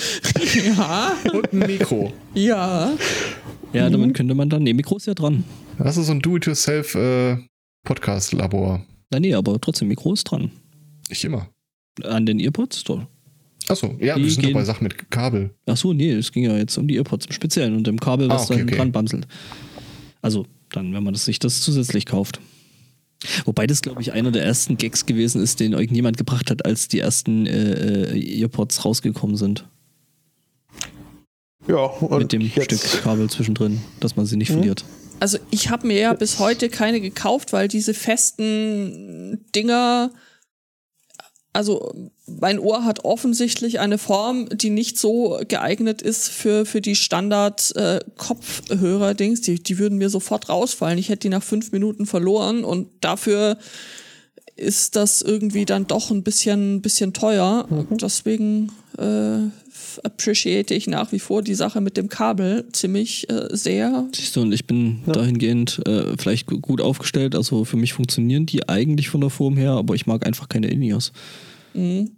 ja, und ein Mikro. ja. Ja, damit könnte man dann. Nee, Mikro ist ja dran. Das ist so ein Do-it-yourself äh, nee, aber trotzdem, Mikro ist dran. Nicht immer. An den Earpods? Doch. Achso, ja, Die wir sind doch gehen- bei Sachen mit Kabel. Ach so, nee, es ging ja jetzt um die Earpods im Speziellen und dem Kabel, was Ah, okay, dann okay. dran bamselt. Also, dann, wenn man das, sich das zusätzlich kauft. Wobei das, glaube ich, einer der ersten Gags gewesen ist, den irgendjemand gebracht hat, als die ersten äh, äh, Earpods rausgekommen sind. Ja, und mit dem jetzt, Stück Kabel zwischendrin, dass man sie nicht Mhm. verliert. Also ich habe mir ja bis heute keine gekauft, weil diese festen Dinger, also mein Ohr hat offensichtlich eine Form, die nicht so geeignet ist für, für die Standard-Kopfhörer-Dings. die, die würden mir sofort rausfallen. Ich hätte die nach fünf Minuten verloren und dafür ist das irgendwie dann doch ein bisschen, bisschen teuer. Deswegen äh, appreciate ich nach wie vor die Sache mit dem Kabel ziemlich äh, sehr. Siehst du, und ich bin Ja. dahingehend äh, vielleicht gu- gut aufgestellt. Also für mich funktionieren die eigentlich von der Form her, aber ich mag einfach keine In-Ears. Mhm.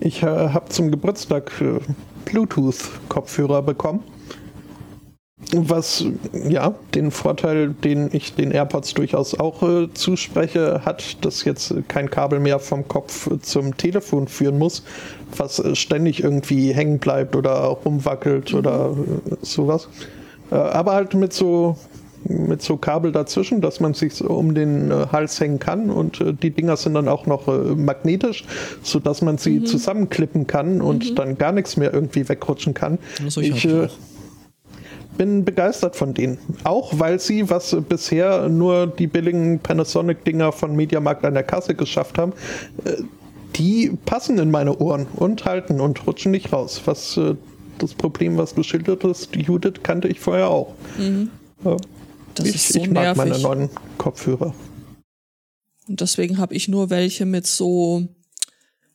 ich äh, habe zum Geburtstag äh, Bluetooth-Kopfhörer bekommen. Was ja den Vorteil, den ich den AirPods durchaus auch äh, zuspreche, hat, dass jetzt kein Kabel mehr vom Kopf zum Telefon führen muss, was äh, ständig irgendwie hängen bleibt oder rumwackelt oder äh, sowas. Äh, aber halt mit so mit so Kabel dazwischen, dass man sich so um den äh, Hals hängen kann und äh, die Dinger sind dann auch noch magnetisch, so dass man sie zusammenklippen kann und dann gar nichts mehr irgendwie wegrutschen kann. Solche Ich ich. Bin begeistert von denen. Auch weil sie, was bisher nur die billigen Panasonic-Dinger von Mediamarkt an der Kasse geschafft haben, äh, die passen in meine Ohren und halten und rutschen nicht raus. Was äh, das Problem, was du schildertest, Judith, kannte ich vorher auch. Ja. Das ich ist so ich mag meine nervig. neuen Kopfhörer. Und deswegen habe ich nur welche mit so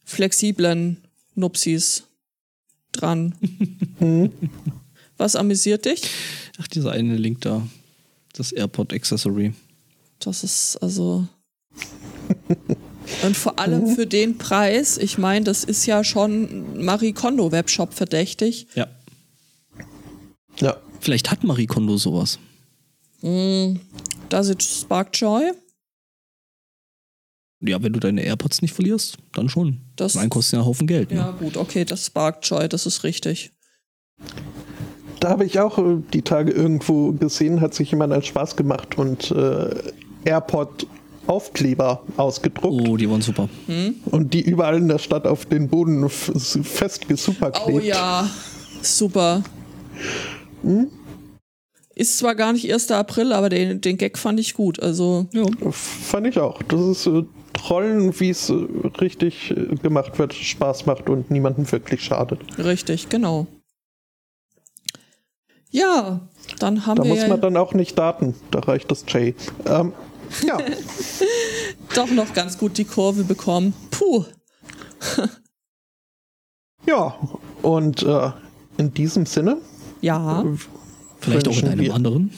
flexiblen Nupsis dran. Hm. Was amüsiert dich? Ach, dieser eine Link da. Das AirPod Accessory. Das ist also. Und vor allem für den Preis, ich meine, das ist ja schon Marie Kondo Webshop verdächtig. Ja. Ja. Vielleicht hat Marie Kondo sowas. Mm, Does it spark joy? Ja, wenn du deine AirPods nicht verlierst, dann schon. Das- Mein kostet ja einen Haufen Geld. Ja, Ne? gut, okay, das spark joy, das ist richtig. Da habe ich auch äh, die Tage irgendwo gesehen, hat sich jemand einen Spaß gemacht und äh, AirPod-Aufkleber ausgedruckt Oh, die waren super. und die überall in der Stadt auf den Boden f- fest gesuperklebt. Oh ja, super. Ist zwar gar nicht 1. April, aber den, den Gag fand ich gut. Also, Ja. Fand ich auch. Das ist äh, Trollen, wie es äh, richtig äh, gemacht wird, Spaß macht und niemandem wirklich schadet. richtig, genau. Ja, dann haben Da wir muss man dann auch nicht daten. Da reicht das J. Ähm, ja, doch noch ganz gut die Kurve bekommen. Puh. ja. Und äh, in diesem Sinne Ja, Vielleicht auch in einem wir- anderen.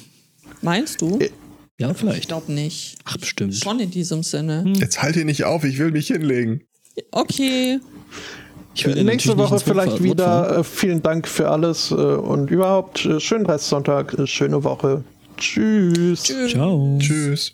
meinst du? Äh, Ja, Ich vielleicht. glaube nicht. Ach, bestimmt. Schon in diesem Sinne. Jetzt halt ihn nicht auf, ich will mich hinlegen. Okay. Ich will dir nächste Woche vielleicht wieder. Äh, vielen Dank für alles äh, und überhaupt äh, schönen Restsonntag, schöne Woche. Tschüss. Tschüss. Ciao. Tschüss.